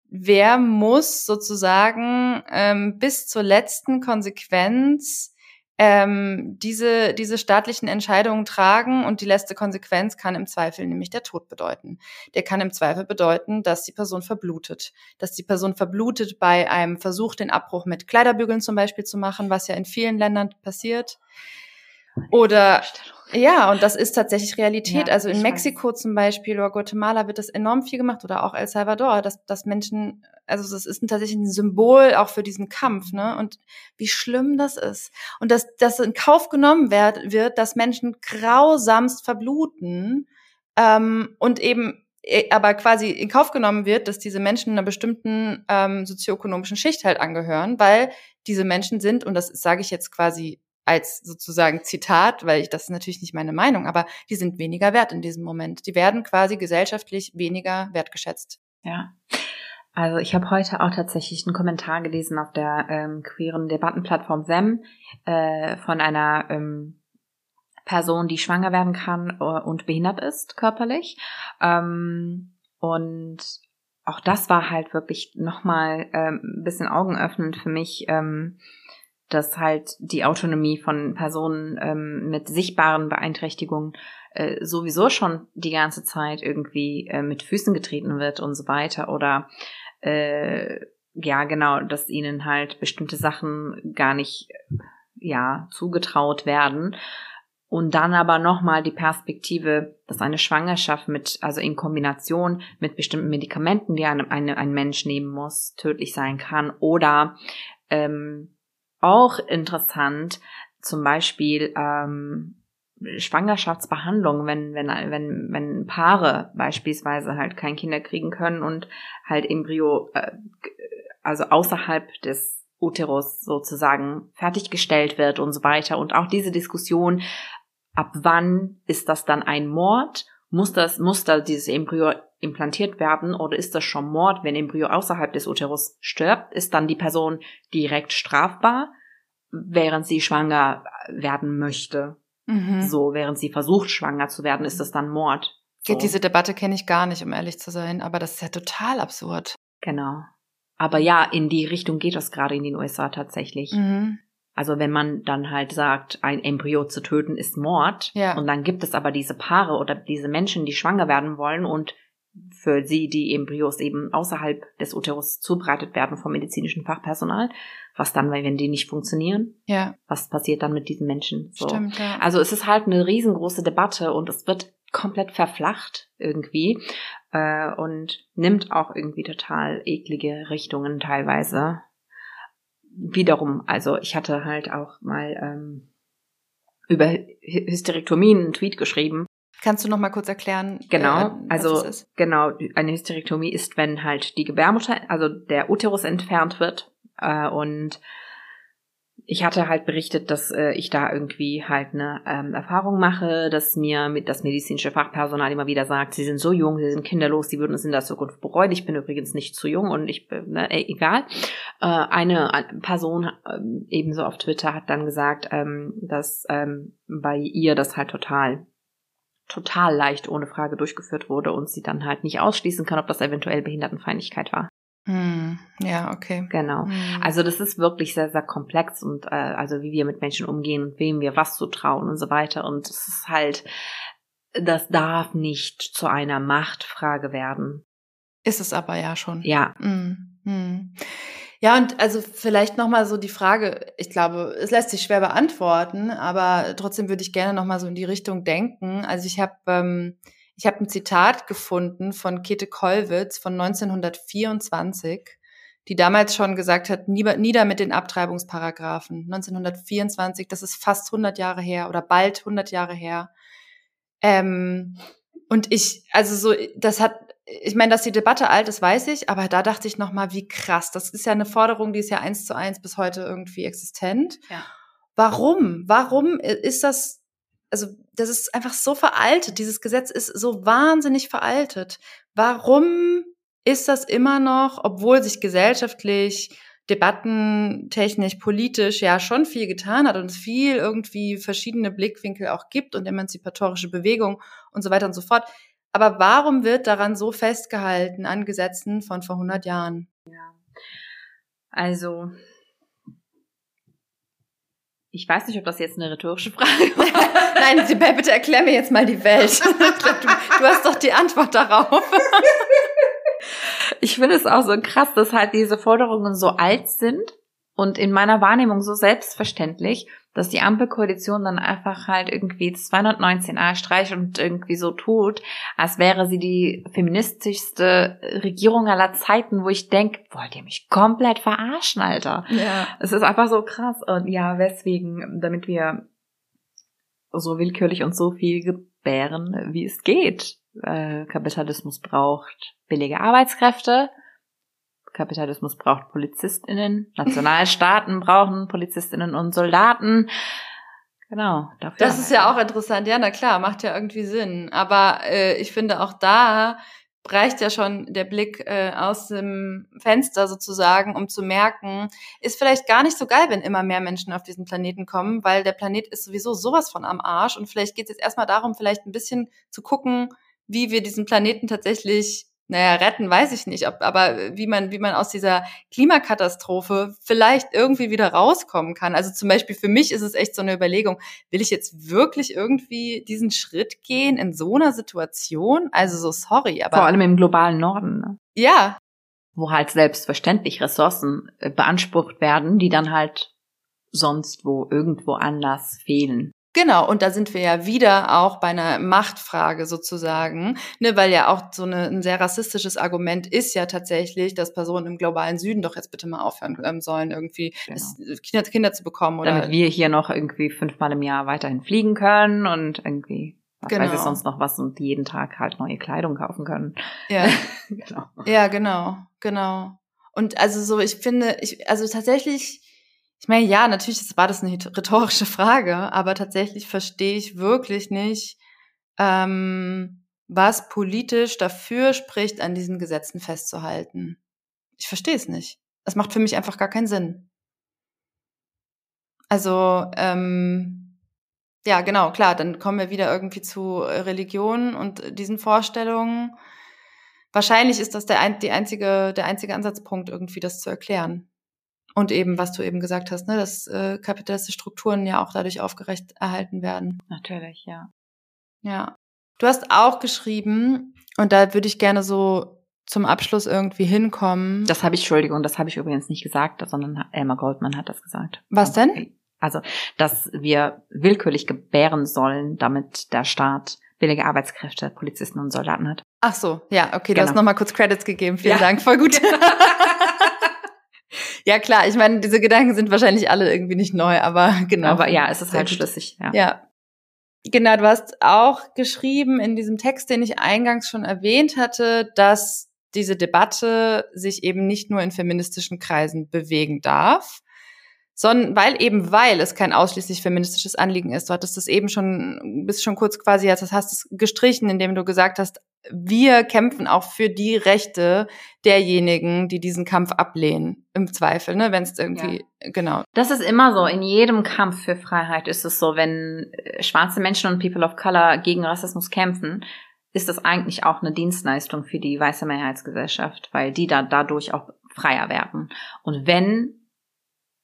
wer muss sozusagen ähm, bis zur letzten Konsequenz ähm, diese, diese staatlichen Entscheidungen tragen und die letzte Konsequenz kann im Zweifel nämlich der Tod bedeuten. Der kann im Zweifel bedeuten, dass die Person verblutet. Dass die Person verblutet bei einem Versuch, den Abbruch mit Kleiderbügeln zum Beispiel zu machen, was ja in vielen Ländern passiert. Oder ja, und das ist tatsächlich Realität. Ja, also in Mexiko weiß. zum Beispiel oder Guatemala wird das enorm viel gemacht oder auch El Salvador, dass, dass Menschen, also das ist tatsächlich ein Symbol auch für diesen Kampf, ne? Und wie schlimm das ist. Und dass, dass in Kauf genommen wird, wird dass Menschen grausamst verbluten ähm, und eben äh, aber quasi in Kauf genommen wird, dass diese Menschen einer bestimmten ähm, sozioökonomischen Schicht halt angehören, weil diese Menschen sind, und das sage ich jetzt quasi als sozusagen Zitat, weil ich das ist natürlich nicht meine Meinung, aber die sind weniger wert in diesem Moment. Die werden quasi gesellschaftlich weniger wertgeschätzt. Ja. Also ich habe heute auch tatsächlich einen Kommentar gelesen auf der ähm, queeren Debattenplattform SEM äh, von einer ähm, Person, die schwanger werden kann äh, und behindert ist körperlich. Ähm, und auch das war halt wirklich nochmal ähm, ein bisschen augenöffnend für mich, ähm, dass halt die Autonomie von Personen ähm, mit sichtbaren Beeinträchtigungen äh, sowieso schon die ganze Zeit irgendwie äh, mit Füßen getreten wird und so weiter oder äh, ja genau, dass ihnen halt bestimmte Sachen gar nicht ja zugetraut werden. Und dann aber nochmal die Perspektive, dass eine Schwangerschaft mit, also in Kombination mit bestimmten Medikamenten, die eine, eine, ein Mensch nehmen muss, tödlich sein kann oder ähm, auch interessant, zum Beispiel ähm, Schwangerschaftsbehandlung, wenn, wenn, wenn, wenn Paare beispielsweise halt kein Kinder kriegen können und halt Embryo, äh, also außerhalb des Uterus sozusagen fertiggestellt wird und so weiter. Und auch diese Diskussion, ab wann ist das dann ein Mord? Muss das, muss da dieses Embryo implantiert werden oder ist das schon Mord, wenn Embryo außerhalb des Uterus stirbt? Ist dann die Person direkt strafbar, während sie schwanger werden möchte? Mhm. So, während sie versucht, schwanger zu werden, ist das dann Mord. So. Diese Debatte kenne ich gar nicht, um ehrlich zu sein, aber das ist ja total absurd. Genau. Aber ja, in die Richtung geht das gerade in den USA tatsächlich. Mhm. Also wenn man dann halt sagt, ein Embryo zu töten ist Mord, ja. und dann gibt es aber diese Paare oder diese Menschen, die schwanger werden wollen und für sie die Embryos eben außerhalb des Uterus zubereitet werden vom medizinischen Fachpersonal. Was dann, wenn die nicht funktionieren? Ja. Was passiert dann mit diesen Menschen? So. Stimmt, ja. Also es ist halt eine riesengroße Debatte und es wird komplett verflacht irgendwie äh, und nimmt auch irgendwie total eklige Richtungen teilweise. Wiederum, also ich hatte halt auch mal ähm, über Hysterektomien einen Tweet geschrieben. Kannst du noch mal kurz erklären? Genau, äh, also genau, eine Hysterektomie ist, wenn halt die Gebärmutter, also der Uterus entfernt wird äh, und ich hatte halt berichtet, dass äh, ich da irgendwie halt eine ähm, Erfahrung mache, dass mir mit das medizinische Fachpersonal immer wieder sagt, sie sind so jung, sie sind kinderlos, sie würden es in der Zukunft bereuen. Ich bin übrigens nicht zu jung und ich bin, ne, egal. Äh, eine Person äh, ebenso auf Twitter hat dann gesagt, ähm, dass ähm, bei ihr das halt total total leicht ohne Frage durchgeführt wurde und sie dann halt nicht ausschließen kann, ob das eventuell Behindertenfeindlichkeit war. Hm, ja, okay. Genau. Hm. Also das ist wirklich sehr, sehr komplex und äh, also wie wir mit Menschen umgehen und wem wir was zutrauen und so weiter. Und es ist halt, das darf nicht zu einer Machtfrage werden. Ist es aber ja schon. Ja. Hm, hm. Ja, und also vielleicht nochmal so die Frage, ich glaube, es lässt sich schwer beantworten, aber trotzdem würde ich gerne nochmal so in die Richtung denken. Also ich habe ähm, ich habe ein Zitat gefunden von Käthe Kollwitz von 1924, die damals schon gesagt hat, nieder mit den Abtreibungsparagraphen. 1924, das ist fast 100 Jahre her oder bald 100 Jahre her. Ähm, und ich, also so, das hat, ich meine, dass die Debatte alt ist, weiß ich, aber da dachte ich noch mal, wie krass. Das ist ja eine Forderung, die ist ja eins zu eins bis heute irgendwie existent. Ja. Warum? Warum ist das also das ist einfach so veraltet. Dieses Gesetz ist so wahnsinnig veraltet. Warum ist das immer noch, obwohl sich gesellschaftlich, debattentechnisch, politisch ja schon viel getan hat und es viel irgendwie verschiedene Blickwinkel auch gibt und emanzipatorische Bewegung und so weiter und so fort. Aber warum wird daran so festgehalten an Gesetzen von vor 100 Jahren? Ja. Also, ich weiß nicht, ob das jetzt eine rhetorische Frage war. Nein, bitte erklär mir jetzt mal die Welt. Glaub, du, du hast doch die Antwort darauf. ich finde es auch so krass, dass halt diese Forderungen so alt sind und in meiner Wahrnehmung so selbstverständlich dass die Ampelkoalition dann einfach halt irgendwie 219a streicht und irgendwie so tut, als wäre sie die feministischste Regierung aller Zeiten, wo ich denke, wollt ihr mich komplett verarschen, Alter? Ja. Es ist einfach so krass. Und ja, weswegen, damit wir so willkürlich und so viel gebären, wie es geht. Äh, Kapitalismus braucht billige Arbeitskräfte, Kapitalismus braucht PolizistInnen, Nationalstaaten brauchen PolizistInnen und Soldaten. Genau. Dafür das ist ja auch interessant. Ja, na klar, macht ja irgendwie Sinn. Aber äh, ich finde auch da reicht ja schon der Blick äh, aus dem Fenster sozusagen, um zu merken, ist vielleicht gar nicht so geil, wenn immer mehr Menschen auf diesen Planeten kommen, weil der Planet ist sowieso sowas von am Arsch. Und vielleicht geht es jetzt erstmal darum, vielleicht ein bisschen zu gucken, wie wir diesen Planeten tatsächlich naja, retten weiß ich nicht, ob, aber wie man, wie man aus dieser Klimakatastrophe vielleicht irgendwie wieder rauskommen kann. Also zum Beispiel für mich ist es echt so eine Überlegung, will ich jetzt wirklich irgendwie diesen Schritt gehen in so einer Situation? Also so sorry, aber. Vor allem im globalen Norden. Ne? Ja. Wo halt selbstverständlich Ressourcen äh, beansprucht werden, die dann halt sonst wo irgendwo anders fehlen. Genau, und da sind wir ja wieder auch bei einer Machtfrage sozusagen, ne, weil ja auch so eine, ein sehr rassistisches Argument ist ja tatsächlich, dass Personen im globalen Süden doch jetzt bitte mal aufhören ähm, sollen, irgendwie genau. Kinder, Kinder zu bekommen. Oder Damit wir hier noch irgendwie fünfmal im Jahr weiterhin fliegen können und irgendwie was genau. weiß ich sonst noch was und jeden Tag halt neue Kleidung kaufen können. Ja, genau. Ja, genau, genau. Und also so, ich finde, ich, also tatsächlich, ich meine, ja, natürlich war das eine rhetorische Frage, aber tatsächlich verstehe ich wirklich nicht, ähm, was politisch dafür spricht, an diesen Gesetzen festzuhalten. Ich verstehe es nicht. Es macht für mich einfach gar keinen Sinn. Also, ähm, ja, genau, klar, dann kommen wir wieder irgendwie zu Religion und diesen Vorstellungen. Wahrscheinlich ist das der, die einzige, der einzige Ansatzpunkt, irgendwie das zu erklären. Und eben, was du eben gesagt hast, ne, dass äh, kapitalistische Strukturen ja auch dadurch aufgerecht erhalten werden. Natürlich, ja. Ja. Du hast auch geschrieben, und da würde ich gerne so zum Abschluss irgendwie hinkommen. Das habe ich, Entschuldigung, das habe ich übrigens nicht gesagt, sondern Elmar Goldman hat das gesagt. Was denn? Also, dass wir willkürlich gebären sollen, damit der Staat billige Arbeitskräfte, Polizisten und Soldaten hat. Ach so, ja, okay, genau. du hast nochmal kurz Credits gegeben. Vielen ja. Dank, voll gut. ja, klar, ich meine, diese Gedanken sind wahrscheinlich alle irgendwie nicht neu, aber genau. Aber ja, es ist halt schlüssig, ja. Ja. Genau, du hast auch geschrieben in diesem Text, den ich eingangs schon erwähnt hatte, dass diese Debatte sich eben nicht nur in feministischen Kreisen bewegen darf, sondern weil eben weil es kein ausschließlich feministisches Anliegen ist. Du hattest das eben schon, bist schon kurz quasi, als hast es gestrichen, indem du gesagt hast, wir kämpfen auch für die Rechte derjenigen, die diesen Kampf ablehnen, im Zweifel, ne, wenn es irgendwie, ja. genau. Das ist immer so. In jedem Kampf für Freiheit ist es so, wenn äh, schwarze Menschen und People of Color gegen Rassismus kämpfen, ist das eigentlich auch eine Dienstleistung für die weiße Mehrheitsgesellschaft, weil die da dadurch auch freier werden. Und wenn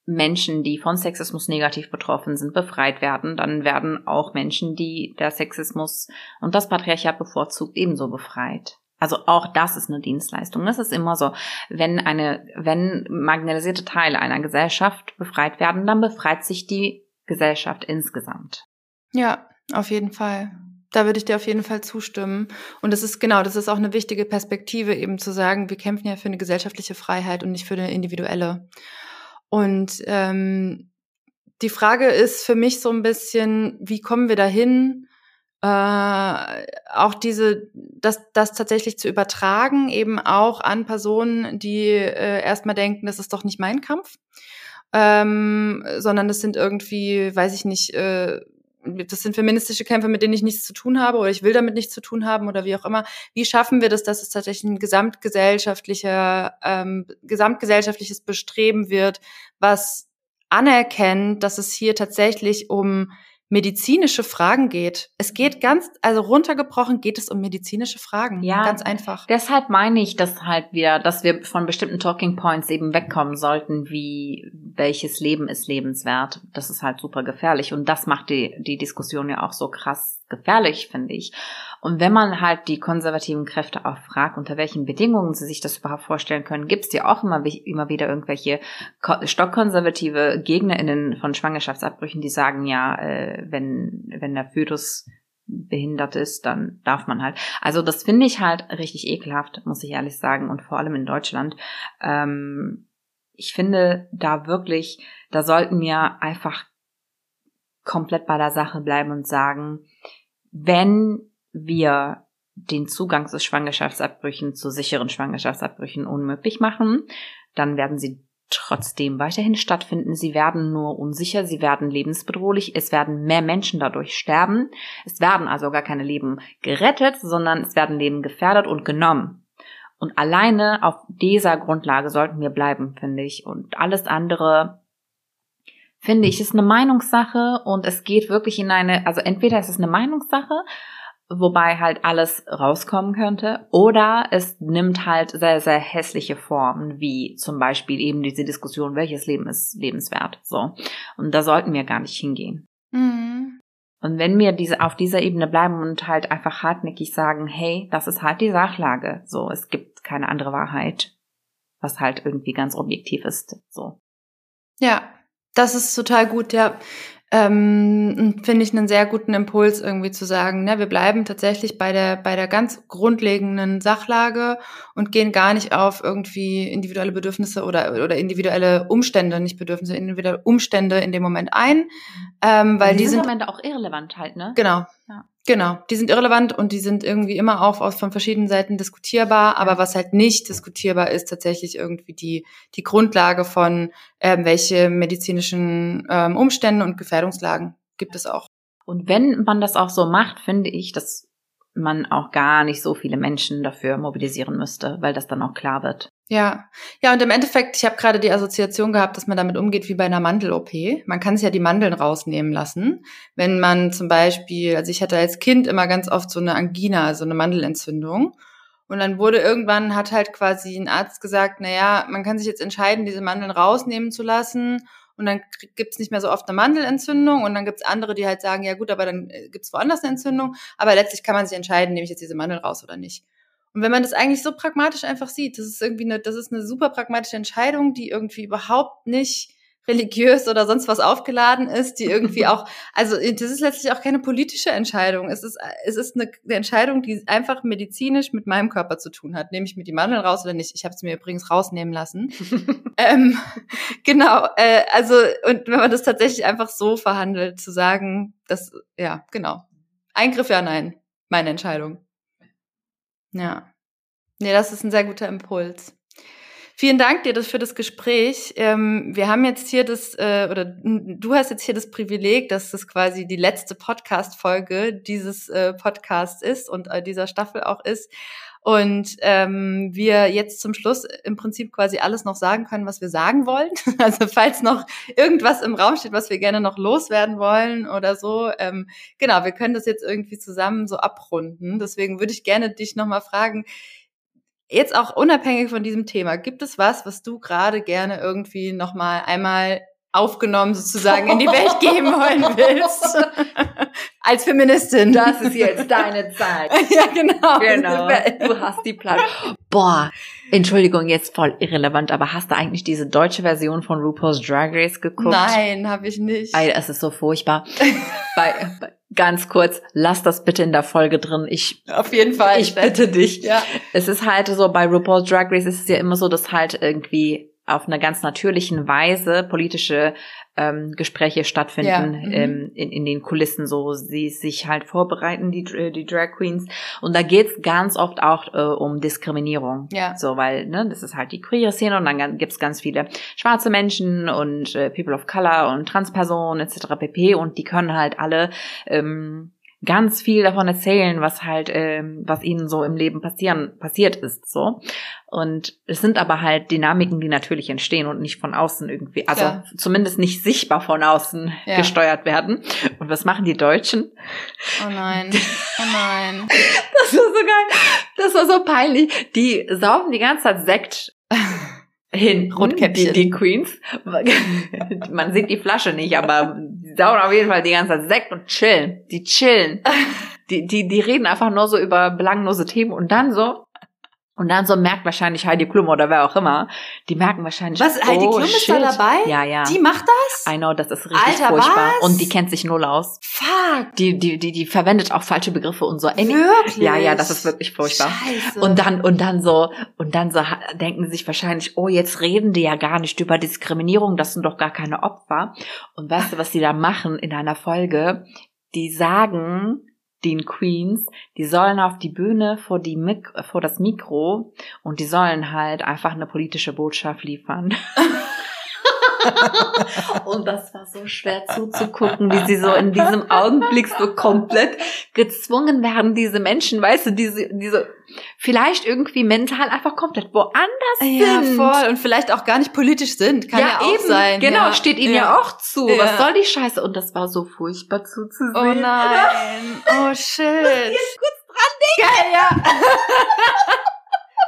Menschen, die von Sexismus negativ betroffen sind, befreit werden, dann werden auch Menschen, die der Sexismus und das Patriarchat bevorzugt, ebenso befreit. Also auch das ist eine Dienstleistung. Das ist immer so. Wenn eine, wenn marginalisierte Teile einer Gesellschaft befreit werden, dann befreit sich die Gesellschaft insgesamt. Ja, auf jeden Fall. Da würde ich dir auf jeden Fall zustimmen. Und das ist genau, das ist auch eine wichtige Perspektive, eben zu sagen, wir kämpfen ja für eine gesellschaftliche Freiheit und nicht für eine individuelle. Und ähm, die Frage ist für mich so ein bisschen, wie kommen wir dahin, äh, auch diese, das, das tatsächlich zu übertragen, eben auch an Personen, die äh, erstmal denken, das ist doch nicht mein Kampf, ähm, sondern das sind irgendwie, weiß ich nicht, äh, das sind feministische Kämpfe, mit denen ich nichts zu tun habe oder ich will damit nichts zu tun haben oder wie auch immer. Wie schaffen wir das, dass es tatsächlich ein gesamtgesellschaftlicher, ähm, gesamtgesellschaftliches Bestreben wird, was anerkennt, dass es hier tatsächlich um medizinische Fragen geht. Es geht ganz, also runtergebrochen geht es um medizinische Fragen. Ja. Ganz einfach. Deshalb meine ich, dass halt wir, dass wir von bestimmten Talking Points eben wegkommen sollten, wie welches Leben ist lebenswert. Das ist halt super gefährlich. Und das macht die, die Diskussion ja auch so krass gefährlich, finde ich. Und wenn man halt die konservativen Kräfte auch fragt, unter welchen Bedingungen sie sich das überhaupt vorstellen können, gibt es ja auch immer, immer wieder irgendwelche stockkonservative GegnerInnen von Schwangerschaftsabbrüchen, die sagen, ja, äh, wenn, wenn der Fötus behindert ist, dann darf man halt. Also das finde ich halt richtig ekelhaft, muss ich ehrlich sagen, und vor allem in Deutschland. Ähm, ich finde da wirklich, da sollten wir einfach komplett bei der Sache bleiben und sagen, wenn wir den Zugang zu Schwangerschaftsabbrüchen, zu sicheren Schwangerschaftsabbrüchen unmöglich machen, dann werden sie trotzdem weiterhin stattfinden. Sie werden nur unsicher, sie werden lebensbedrohlich, es werden mehr Menschen dadurch sterben. Es werden also gar keine Leben gerettet, sondern es werden Leben gefährdet und genommen. Und alleine auf dieser Grundlage sollten wir bleiben, finde ich. Und alles andere finde ich, ist eine Meinungssache und es geht wirklich in eine, also entweder ist es eine Meinungssache, wobei halt alles rauskommen könnte, oder es nimmt halt sehr, sehr hässliche Formen, wie zum Beispiel eben diese Diskussion, welches Leben ist lebenswert, so. Und da sollten wir gar nicht hingehen. Mhm. Und wenn wir diese, auf dieser Ebene bleiben und halt einfach hartnäckig sagen, hey, das ist halt die Sachlage, so, es gibt keine andere Wahrheit, was halt irgendwie ganz objektiv ist, so. Ja, das ist total gut, ja. Ähm, finde ich einen sehr guten Impuls irgendwie zu sagen, ne, wir bleiben tatsächlich bei der bei der ganz grundlegenden Sachlage und gehen gar nicht auf irgendwie individuelle Bedürfnisse oder oder individuelle Umstände, nicht Bedürfnisse, individuelle Umstände in dem Moment ein, ähm, weil die, die sind am Ende auch irrelevant halt, ne? Genau. Ja. Genau, die sind irrelevant und die sind irgendwie immer auch aus, von verschiedenen Seiten diskutierbar. Aber was halt nicht diskutierbar ist, tatsächlich irgendwie die, die Grundlage von, ähm, welche medizinischen ähm, Umstände und Gefährdungslagen gibt es auch. Und wenn man das auch so macht, finde ich, dass man auch gar nicht so viele Menschen dafür mobilisieren müsste, weil das dann auch klar wird. Ja, ja, und im Endeffekt, ich habe gerade die Assoziation gehabt, dass man damit umgeht wie bei einer Mandel-OP. Man kann sich ja die Mandeln rausnehmen lassen. Wenn man zum Beispiel, also ich hatte als Kind immer ganz oft so eine Angina, also eine Mandelentzündung. Und dann wurde irgendwann, hat halt quasi ein Arzt gesagt, na ja, man kann sich jetzt entscheiden, diese Mandeln rausnehmen zu lassen. Und dann gibt's nicht mehr so oft eine Mandelentzündung. Und dann gibt's andere, die halt sagen, ja gut, aber dann äh, gibt's woanders eine Entzündung. Aber letztlich kann man sich entscheiden, nehme ich jetzt diese Mandeln raus oder nicht. Und wenn man das eigentlich so pragmatisch einfach sieht, das ist irgendwie eine, das ist eine super pragmatische Entscheidung, die irgendwie überhaupt nicht religiös oder sonst was aufgeladen ist, die irgendwie auch, also das ist letztlich auch keine politische Entscheidung. Es ist, es ist eine, eine Entscheidung, die einfach medizinisch mit meinem Körper zu tun hat. Nehme ich mir die Mandeln raus oder nicht? Ich habe es mir übrigens rausnehmen lassen. ähm, genau, äh, also und wenn man das tatsächlich einfach so verhandelt, zu sagen, das, ja, genau. Eingriff ja, nein. Meine Entscheidung. Ja. Nee, das ist ein sehr guter Impuls. Vielen Dank dir für das Gespräch. Ähm, wir haben jetzt hier das, äh, oder du hast jetzt hier das Privileg, dass das quasi die letzte Podcast-Folge dieses äh, Podcasts ist und äh, dieser Staffel auch ist. Und ähm, wir jetzt zum Schluss im Prinzip quasi alles noch sagen können, was wir sagen wollen. Also falls noch irgendwas im Raum steht, was wir gerne noch loswerden wollen oder so. Ähm, genau, wir können das jetzt irgendwie zusammen so abrunden. Deswegen würde ich gerne dich nochmal fragen, Jetzt auch unabhängig von diesem Thema, gibt es was, was du gerade gerne irgendwie nochmal einmal aufgenommen sozusagen in die Welt geben wollen willst? Als Feministin. Das ist jetzt deine Zeit. ja, genau. Genau. Du hast die Plan. Boah, Entschuldigung, jetzt voll irrelevant, aber hast du eigentlich diese deutsche Version von RuPaul's Drag Race geguckt? Nein, habe ich nicht. Ey, es ist so furchtbar. bei, bei, ganz kurz, lass das bitte in der Folge drin. Ich auf jeden Fall. Ich bitte dich. Ja. Es ist halt so bei RuPaul's Drag Race ist es ja immer so, dass halt irgendwie auf einer ganz natürlichen Weise politische ähm, Gespräche stattfinden ja. mhm. ähm, in, in den Kulissen, so sie sich halt vorbereiten, die, äh, die Drag Queens. Und da geht's ganz oft auch äh, um Diskriminierung. Ja. So, weil, ne, das ist halt die queere Szene und dann gibt's ganz viele schwarze Menschen und äh, People of Color und Transpersonen etc. pp. Und die können halt alle ähm, ganz viel davon erzählen, was halt, ähm, was ihnen so im Leben passieren, passiert ist, so. Und es sind aber halt Dynamiken, die natürlich entstehen und nicht von außen irgendwie, also ja. zumindest nicht sichtbar von außen ja. gesteuert werden. Und was machen die Deutschen? Oh nein, oh nein. das war so geil. Das war so peinlich. Die saufen die ganze Zeit Sekt hin, Rotkäppchen. Die, die Queens. Man sieht die Flasche nicht, aber die saugen auf jeden Fall die ganze Zeit Sekt und chillen. Die chillen. Die, die, die reden einfach nur so über belanglose Themen und dann so, und dann so merkt wahrscheinlich Heidi Klum oder wer auch immer, die merken wahrscheinlich, was, Heidi oh, Klum ist shit. da dabei? Ja, ja. Die macht das? I know, das ist richtig Alter, furchtbar. Was? Und die kennt sich null aus. Fuck. Die, die, die, die verwendet auch falsche Begriffe und so. Wirklich? Ja, ja, das ist wirklich furchtbar. Scheiße. Und dann, und dann so, und dann so denken sie sich wahrscheinlich, oh, jetzt reden die ja gar nicht über Diskriminierung, das sind doch gar keine Opfer. Und weißt du, was die da machen in einer Folge? Die sagen, den Queens, die sollen auf die Bühne vor, die Mik vor das Mikro und die sollen halt einfach eine politische Botschaft liefern. und das war so schwer zuzugucken, wie sie so in diesem Augenblick so komplett gezwungen werden, diese Menschen, weißt du, diese, diese, vielleicht irgendwie mental einfach komplett woanders ja, sind. Ja, voll. Und vielleicht auch gar nicht politisch sind. Kann ja, ja auch eben. sein. Genau, ja. steht ihnen ja. ja auch zu. Was soll die Scheiße? Und das war so furchtbar zuzusehen. Oh nein. Oh shit. Geil, ja.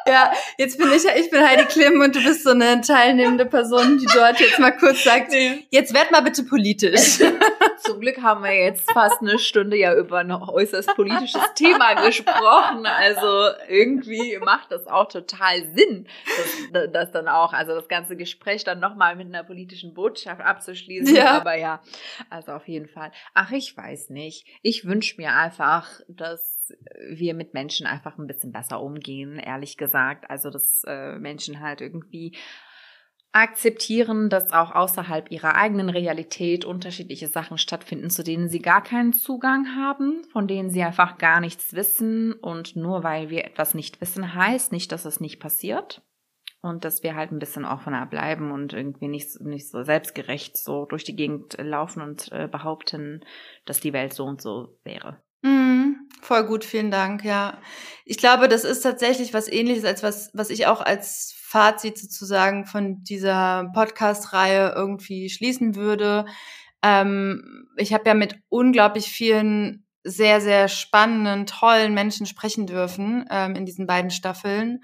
Ja, jetzt bin ich, ich bin Heidi Klim und du bist so eine teilnehmende Person, die dort jetzt mal kurz sagt, nee. jetzt werd mal bitte politisch. Zum Glück haben wir jetzt fast eine Stunde ja über ein äußerst politisches Thema gesprochen. Also irgendwie macht das auch total Sinn, das, das dann auch, also das ganze Gespräch dann nochmal mit einer politischen Botschaft abzuschließen. Ja. Aber ja, also auf jeden Fall. Ach, ich weiß nicht. Ich wünsche mir einfach, dass wir mit Menschen einfach ein bisschen besser umgehen, ehrlich gesagt. Also, dass äh, Menschen halt irgendwie akzeptieren, dass auch außerhalb ihrer eigenen Realität unterschiedliche Sachen stattfinden, zu denen sie gar keinen Zugang haben, von denen sie einfach gar nichts wissen. Und nur weil wir etwas nicht wissen, heißt nicht, dass es nicht passiert. Und dass wir halt ein bisschen offener bleiben und irgendwie nicht, nicht so selbstgerecht so durch die Gegend laufen und äh, behaupten, dass die Welt so und so wäre. Mm, voll gut, vielen Dank, ja. Ich glaube, das ist tatsächlich was ähnliches, als was, was ich auch als Fazit sozusagen von dieser Podcast-Reihe irgendwie schließen würde. Ähm, ich habe ja mit unglaublich vielen sehr, sehr spannenden, tollen Menschen sprechen dürfen ähm, in diesen beiden Staffeln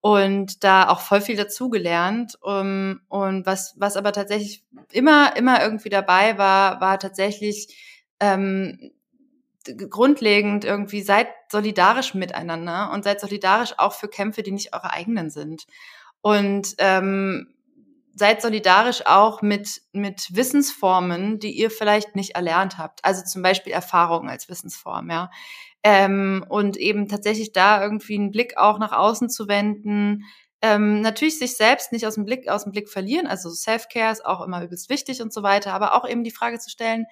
und da auch voll viel dazugelernt. Um, und was, was aber tatsächlich immer, immer irgendwie dabei war, war tatsächlich ähm, grundlegend irgendwie seid solidarisch miteinander und seid solidarisch auch für Kämpfe, die nicht eure eigenen sind. Und ähm, seid solidarisch auch mit, mit Wissensformen, die ihr vielleicht nicht erlernt habt. Also zum Beispiel Erfahrungen als Wissensform, ja. Ähm, und eben tatsächlich da irgendwie einen Blick auch nach außen zu wenden. Ähm, natürlich sich selbst nicht aus dem Blick, aus dem Blick verlieren. Also Self-Care ist auch immer übelst wichtig und so weiter. Aber auch eben die Frage zu stellen,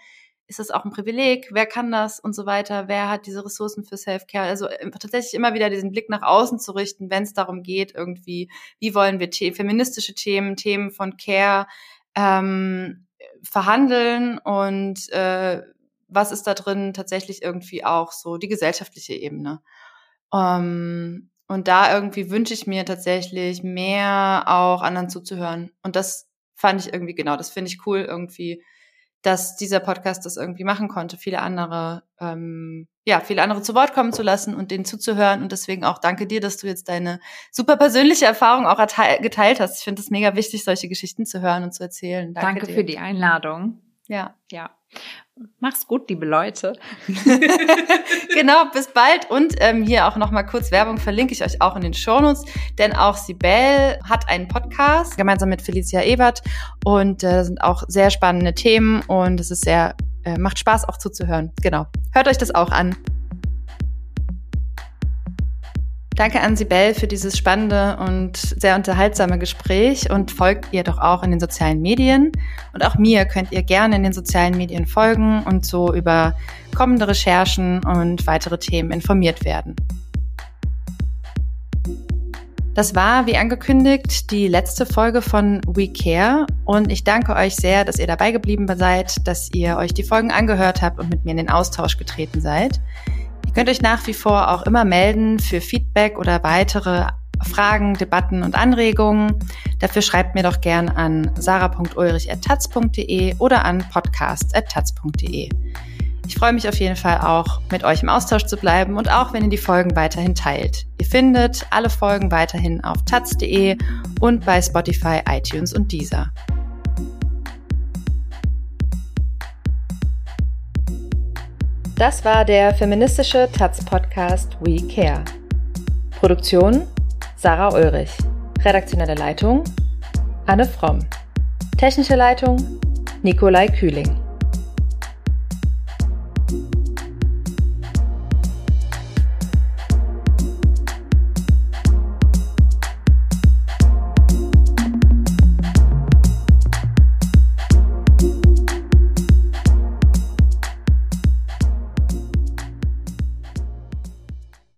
ist das auch ein Privileg? Wer kann das und so weiter? Wer hat diese Ressourcen für Self-Care? Also äh, tatsächlich immer wieder diesen Blick nach außen zu richten, wenn es darum geht, irgendwie, wie wollen wir The feministische Themen, Themen von Care ähm, verhandeln und äh, was ist da drin tatsächlich irgendwie auch so die gesellschaftliche Ebene. Ähm, und da irgendwie wünsche ich mir tatsächlich mehr auch anderen zuzuhören. Und das fand ich irgendwie, genau, das finde ich cool irgendwie dass dieser Podcast das irgendwie machen konnte, viele andere, ähm, ja, viele andere zu Wort kommen zu lassen und denen zuzuhören. Und deswegen auch danke dir, dass du jetzt deine super persönliche Erfahrung auch geteilt hast. Ich finde es mega wichtig, solche Geschichten zu hören und zu erzählen. Danke, danke für die Einladung. Ja. Ja. Mach's gut, liebe Leute. genau, bis bald. Und ähm, hier auch nochmal kurz Werbung verlinke ich euch auch in den Shownotes, denn auch Sibel hat einen Podcast gemeinsam mit Felicia Ebert und äh, sind auch sehr spannende Themen und es ist sehr, äh, macht Spaß auch zuzuhören. Genau. Hört euch das auch an. Danke an Sibel für dieses spannende und sehr unterhaltsame Gespräch und folgt ihr doch auch in den sozialen Medien. Und auch mir könnt ihr gerne in den sozialen Medien folgen und so über kommende Recherchen und weitere Themen informiert werden. Das war, wie angekündigt, die letzte Folge von We Care und ich danke euch sehr, dass ihr dabei geblieben seid, dass ihr euch die Folgen angehört habt und mit mir in den Austausch getreten seid könnt euch nach wie vor auch immer melden für Feedback oder weitere Fragen, Debatten und Anregungen. Dafür schreibt mir doch gern an sarah.ulrich.taz.de oder an podcast.taz.de. Ich freue mich auf jeden Fall auch, mit euch im Austausch zu bleiben und auch, wenn ihr die Folgen weiterhin teilt. Ihr findet alle Folgen weiterhin auf taz.de und bei Spotify, iTunes und Deezer. Das war der feministische Taz-Podcast We Care. Produktion Sarah Ulrich. Redaktionelle Leitung Anne Fromm. Technische Leitung Nikolai Kühling.